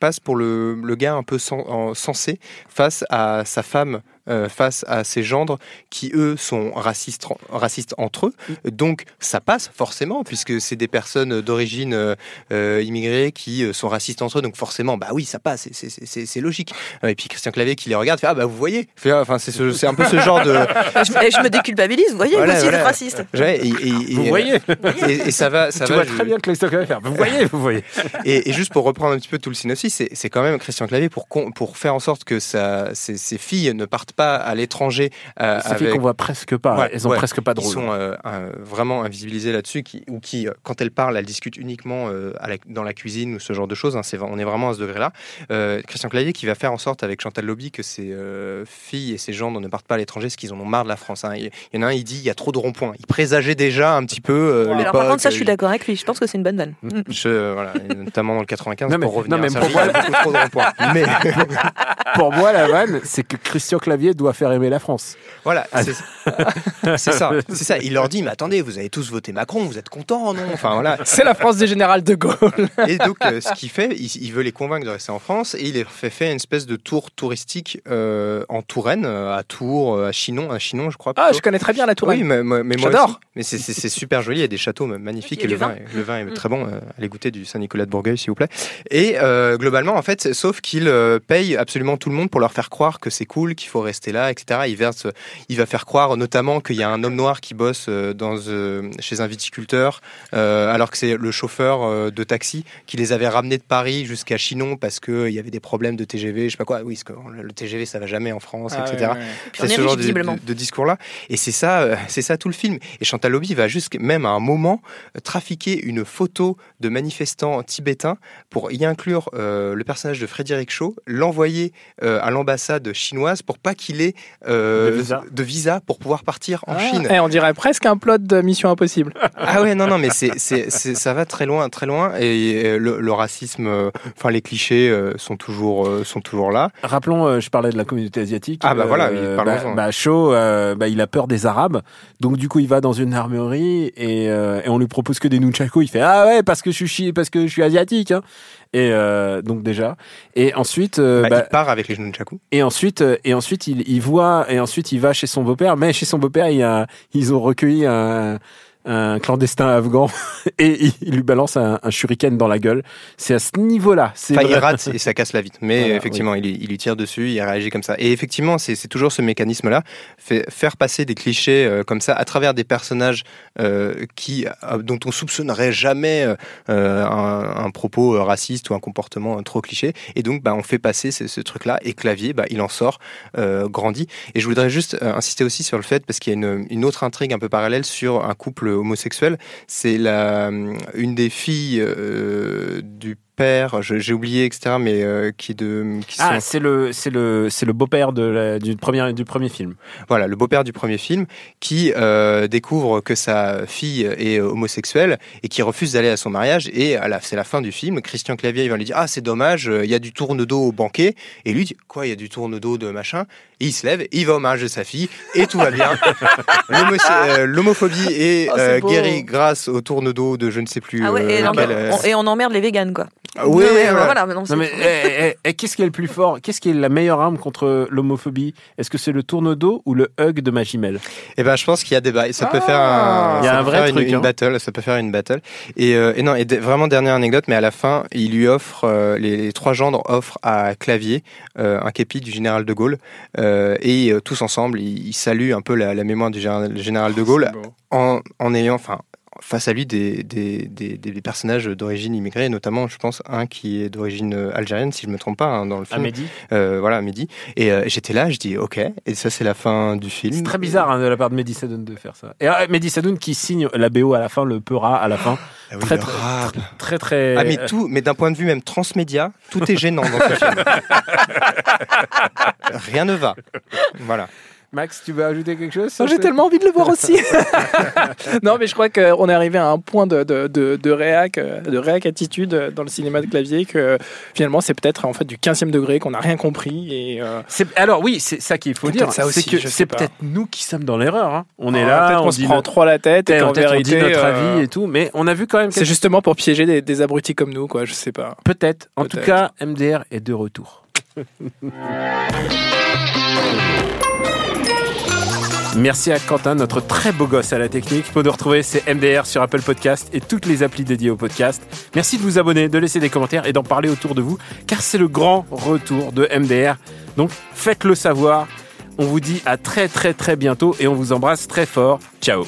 passe pour le, gars un peu sen- en- sensé face à sa femme. Euh, face à ses gendres qui eux sont racistes, racistes entre eux donc ça passe forcément puisque c'est des personnes d'origine euh, immigrée qui euh, sont racistes entre eux donc forcément bah oui ça passe c'est- logique et puis Christian Clavier qui les regarde fait ah bah vous voyez Fait, ah, enfin c'est ce- c'est un peu ce genre de je, je me déculpabilise, vous voyez, Voilà, moi aussi voilà. raciste. Ouais, et, et- Vous voyez et, et ça va, ça Tu va. vois je- très bien que Christian Clavier faire. Vous voyez, vous voyez. Et, et juste pour reprendre un petit peu tout le synopsis, c'est c'est quand même Christian Clavier pour, pour faire en sorte que sa, ses, ses filles ne partent pas à l'étranger. euh, Ça fait avec- qu'on voit presque pas. Ouais, Elles sont ouais. presque pas qui drôles. sont euh, euh, vraiment invisibilisées là-dessus, qui, ou qui, euh, quand elles parlent, elles discutent uniquement euh, à la- dans la cuisine ou ce genre de choses. hein. C'est- on est vraiment à ce degré-là. Euh, Christian Clavier qui va faire en sorte avec Chantal Lobby que euh, filles et ses gendres ne partent pas à l'étranger parce qu'ils en ont marre de la France. hein. Il, y en a un, il dit il y a trop de ronds-points. Il présageait déjà un petit peu euh, Alors l'époque. par contre, ça, je suis d'accord avec lui. Je pense que c'est une bonne vanne. Mm. je, voilà, et notamment dans le 95 Non, mais- pour revenir non, mais pour trop de ronds-points. Mais Pour moi, la vanne, c'est que Christian Clavier Doit faire aimer la France. Voilà, Ah. c'est ça, c'est ça. Il leur dit, mais attendez, vous avez tous voté Macron, vous êtes contents, non? Enfin voilà. C'est la France du général de Gaulle. Et donc, euh, ce qu'il fait, il, il veut les convaincre de rester en France et il les fait faire une espèce de tour touristique euh, en Touraine, euh, à Tours, à Chinon, à Chinon, je crois. Ah, je connais très bien la Touraine. Oui, mais, mais- mais moi J'adore. Mais c'est- super joli, il y a des châteaux magnifiques et le vin, vin. est- le vin est Mm. très bon. Allez goûter du Saint-Nicolas de Bourgueil, s'il vous plaît. Et euh, globalement, en fait, sauf qu'il paye absolument tout le monde pour leur faire croire que c'est cool, qu'il faut rester là, etc. Il verse, il va faire croire notamment qu'il y a un homme noir qui bosse euh, dans, euh, chez un viticulteur, euh, alors que c'est le chauffeur de taxi qui les avait ramenés de Paris jusqu'à Chinon parce qu'il y avait des problèmes de TGV, je sais pas quoi. Oui, parce que le TGV, ça va jamais en France, Ah, etc. ouais, ouais. C'est est ce genre de, visiblement. de- de discours-là. Et c'est ça, c'est ça tout le film. Et Chantal Lobby va jusqu'à même à un moment trafiquer une photo de manifestants tibétains pour y inclure euh, le personnage de Frédéric Shaw, l'envoyer euh, à l'ambassade chinoise pour pas qu'il ait euh, De visa. de visa pour pouvoir partir en Ah, Chine. eh, on dirait presque un plot de Mission Impossible. Ah ouais, non, non, mais c'est, c'est, c'est- ça va très loin, très loin. Et euh, le, le racisme, euh, enfin les clichés euh, sont toujours, euh, sont toujours là. Rappelons, euh, je parlais de la communauté asiatique. Ah, bah voilà, oui, bah, bah, Shaw, euh, bah, il a peur des Arabes, donc du coup il va dans une armurerie et, euh, et on lui propose que des nunchakus. Il fait ah ouais parce que je suis parce que je suis asiatique. Hein. Et euh, donc déjà. Et ensuite, euh, Bah, bah, il part avec les nunchakus. et ensuite, euh, et ensuite il, il voit et ensuite il va chez son beau-père. Mais chez son beau-père, il y a, ils ont recueilli un, un clandestin afghan et il, lui balance un, un shuriken dans la gueule. C'est à ce niveau-là. C'est Enfin, il rate et ça casse la vitre. Mais Voilà, effectivement, il, il lui tire dessus, il réagit comme ça. Et effectivement, c'est toujours ce mécanisme-là, faire passer des clichés euh, comme ça à travers des personnages euh, qui, euh, dont on soupçonnerait jamais un, un propos raciste ou un comportement trop cliché. Et donc, bah, on fait passer ce, ce truc-là. Et Clavier, bah, il en sort grandi. Et je voudrais juste insister aussi sur le fait, parce qu'il y a une, une autre intrigue un peu parallèle sur un couple homosexuel. C'est la une des filles euh, du père, j'ai oublié, etc., mais euh, qui de qui Ah, sont- c'est le, c'est le, c'est le beau-père de la- du premier, du premier film. voilà, le beau-père du premier film, qui euh, découvre que sa fille est homosexuelle et qui refuse d'aller à son mariage. Et à la, c'est la fin du film. Christian Clavier il va lui dire ah c'est dommage, euh, il y a du tourne-dos au banquet. Et lui dit quoi, il y a du tourne-dos de machin? Et il se lève, il va au mariage de sa fille et tout va bien. L'homo- euh, L'homophobie est Oh, euh, guérie grâce au tourne-dos de je ne sais plus. Ah ouais, et, on- et on emmerde les véganes, quoi. Oui, Non, mais voilà. voilà, mais non, Non c'est- mais eh, eh, eh, qu'est-ce qui est le plus fort? Qu'est-ce qui est la meilleure arme contre l'homophobie? Est-ce que c'est le tourne-dos ou le hug de Magimel? Eh ben, je pense qu'il y a des ba- ça peut Ah. faire un, Il y a un vrai faire truc, une hein. battle, ça peut faire une battle. Et, euh, et non, et de- vraiment dernière anecdote, mais à la fin, il lui offre euh, les, les trois gendres offrent à Clavier euh, un képi du général de Gaulle euh, et euh, tous ensemble, ils, ils saluent un peu la, la mémoire du général, de Gaulle en, en ayant, enfin. Face à lui, des, des, des, des personnages d'origine immigrée, notamment, je pense, un qui est d'origine euh, algérienne, si je me trompe pas, hein, dans le film. Amédi Euh, voilà, Mehdi. Et euh, j'étais là, je dis, ok. Et ça, c'est la fin du film. C'est très bizarre hein, de la part de Mehdi Sadoun de faire ça. Et euh, Mehdi Sadoun qui signe la BO à la fin, le peura à la fin. Ah oui, très, très, très, très. Ah mais tout, mais d'un point de vue même transmédia, tout est gênant dans ce film. Rien ne va. Voilà. Max, tu veux ajouter quelque chose J'ai tellement envie de le voir aussi. non, mais je crois qu'on est arrivé à un point de, de, de, de réac, de réac attitude dans le cinéma de clavier que finalement c'est peut-être en fait du 15e degré qu'on n'a rien compris et euh, Alors oui, c'est ça qu'il faut dire. C'est aussi, que je sais c'est pas. peut-être nous qui sommes dans l'erreur. hein. On est ah, là, on se dit prend trop la tête et qu'en peut-être on dit vérité notre euh, avis et tout, mais on a vu quand même. c'est quelque- justement pour piéger des, des abrutis comme nous, quoi. Je sais pas. Peut-être. En tout cas, MDR est de retour. Merci à Quentin, notre très beau gosse à la technique. Pour nous retrouver, c'est MDR sur Apple Podcast et toutes les applis dédiées au podcast. Merci de vous abonner, de laisser des commentaires et d'en parler autour de vous, car c'est le grand retour de MDR. Donc faites-le savoir. On vous dit à très très très bientôt et on vous embrasse très fort. Ciao.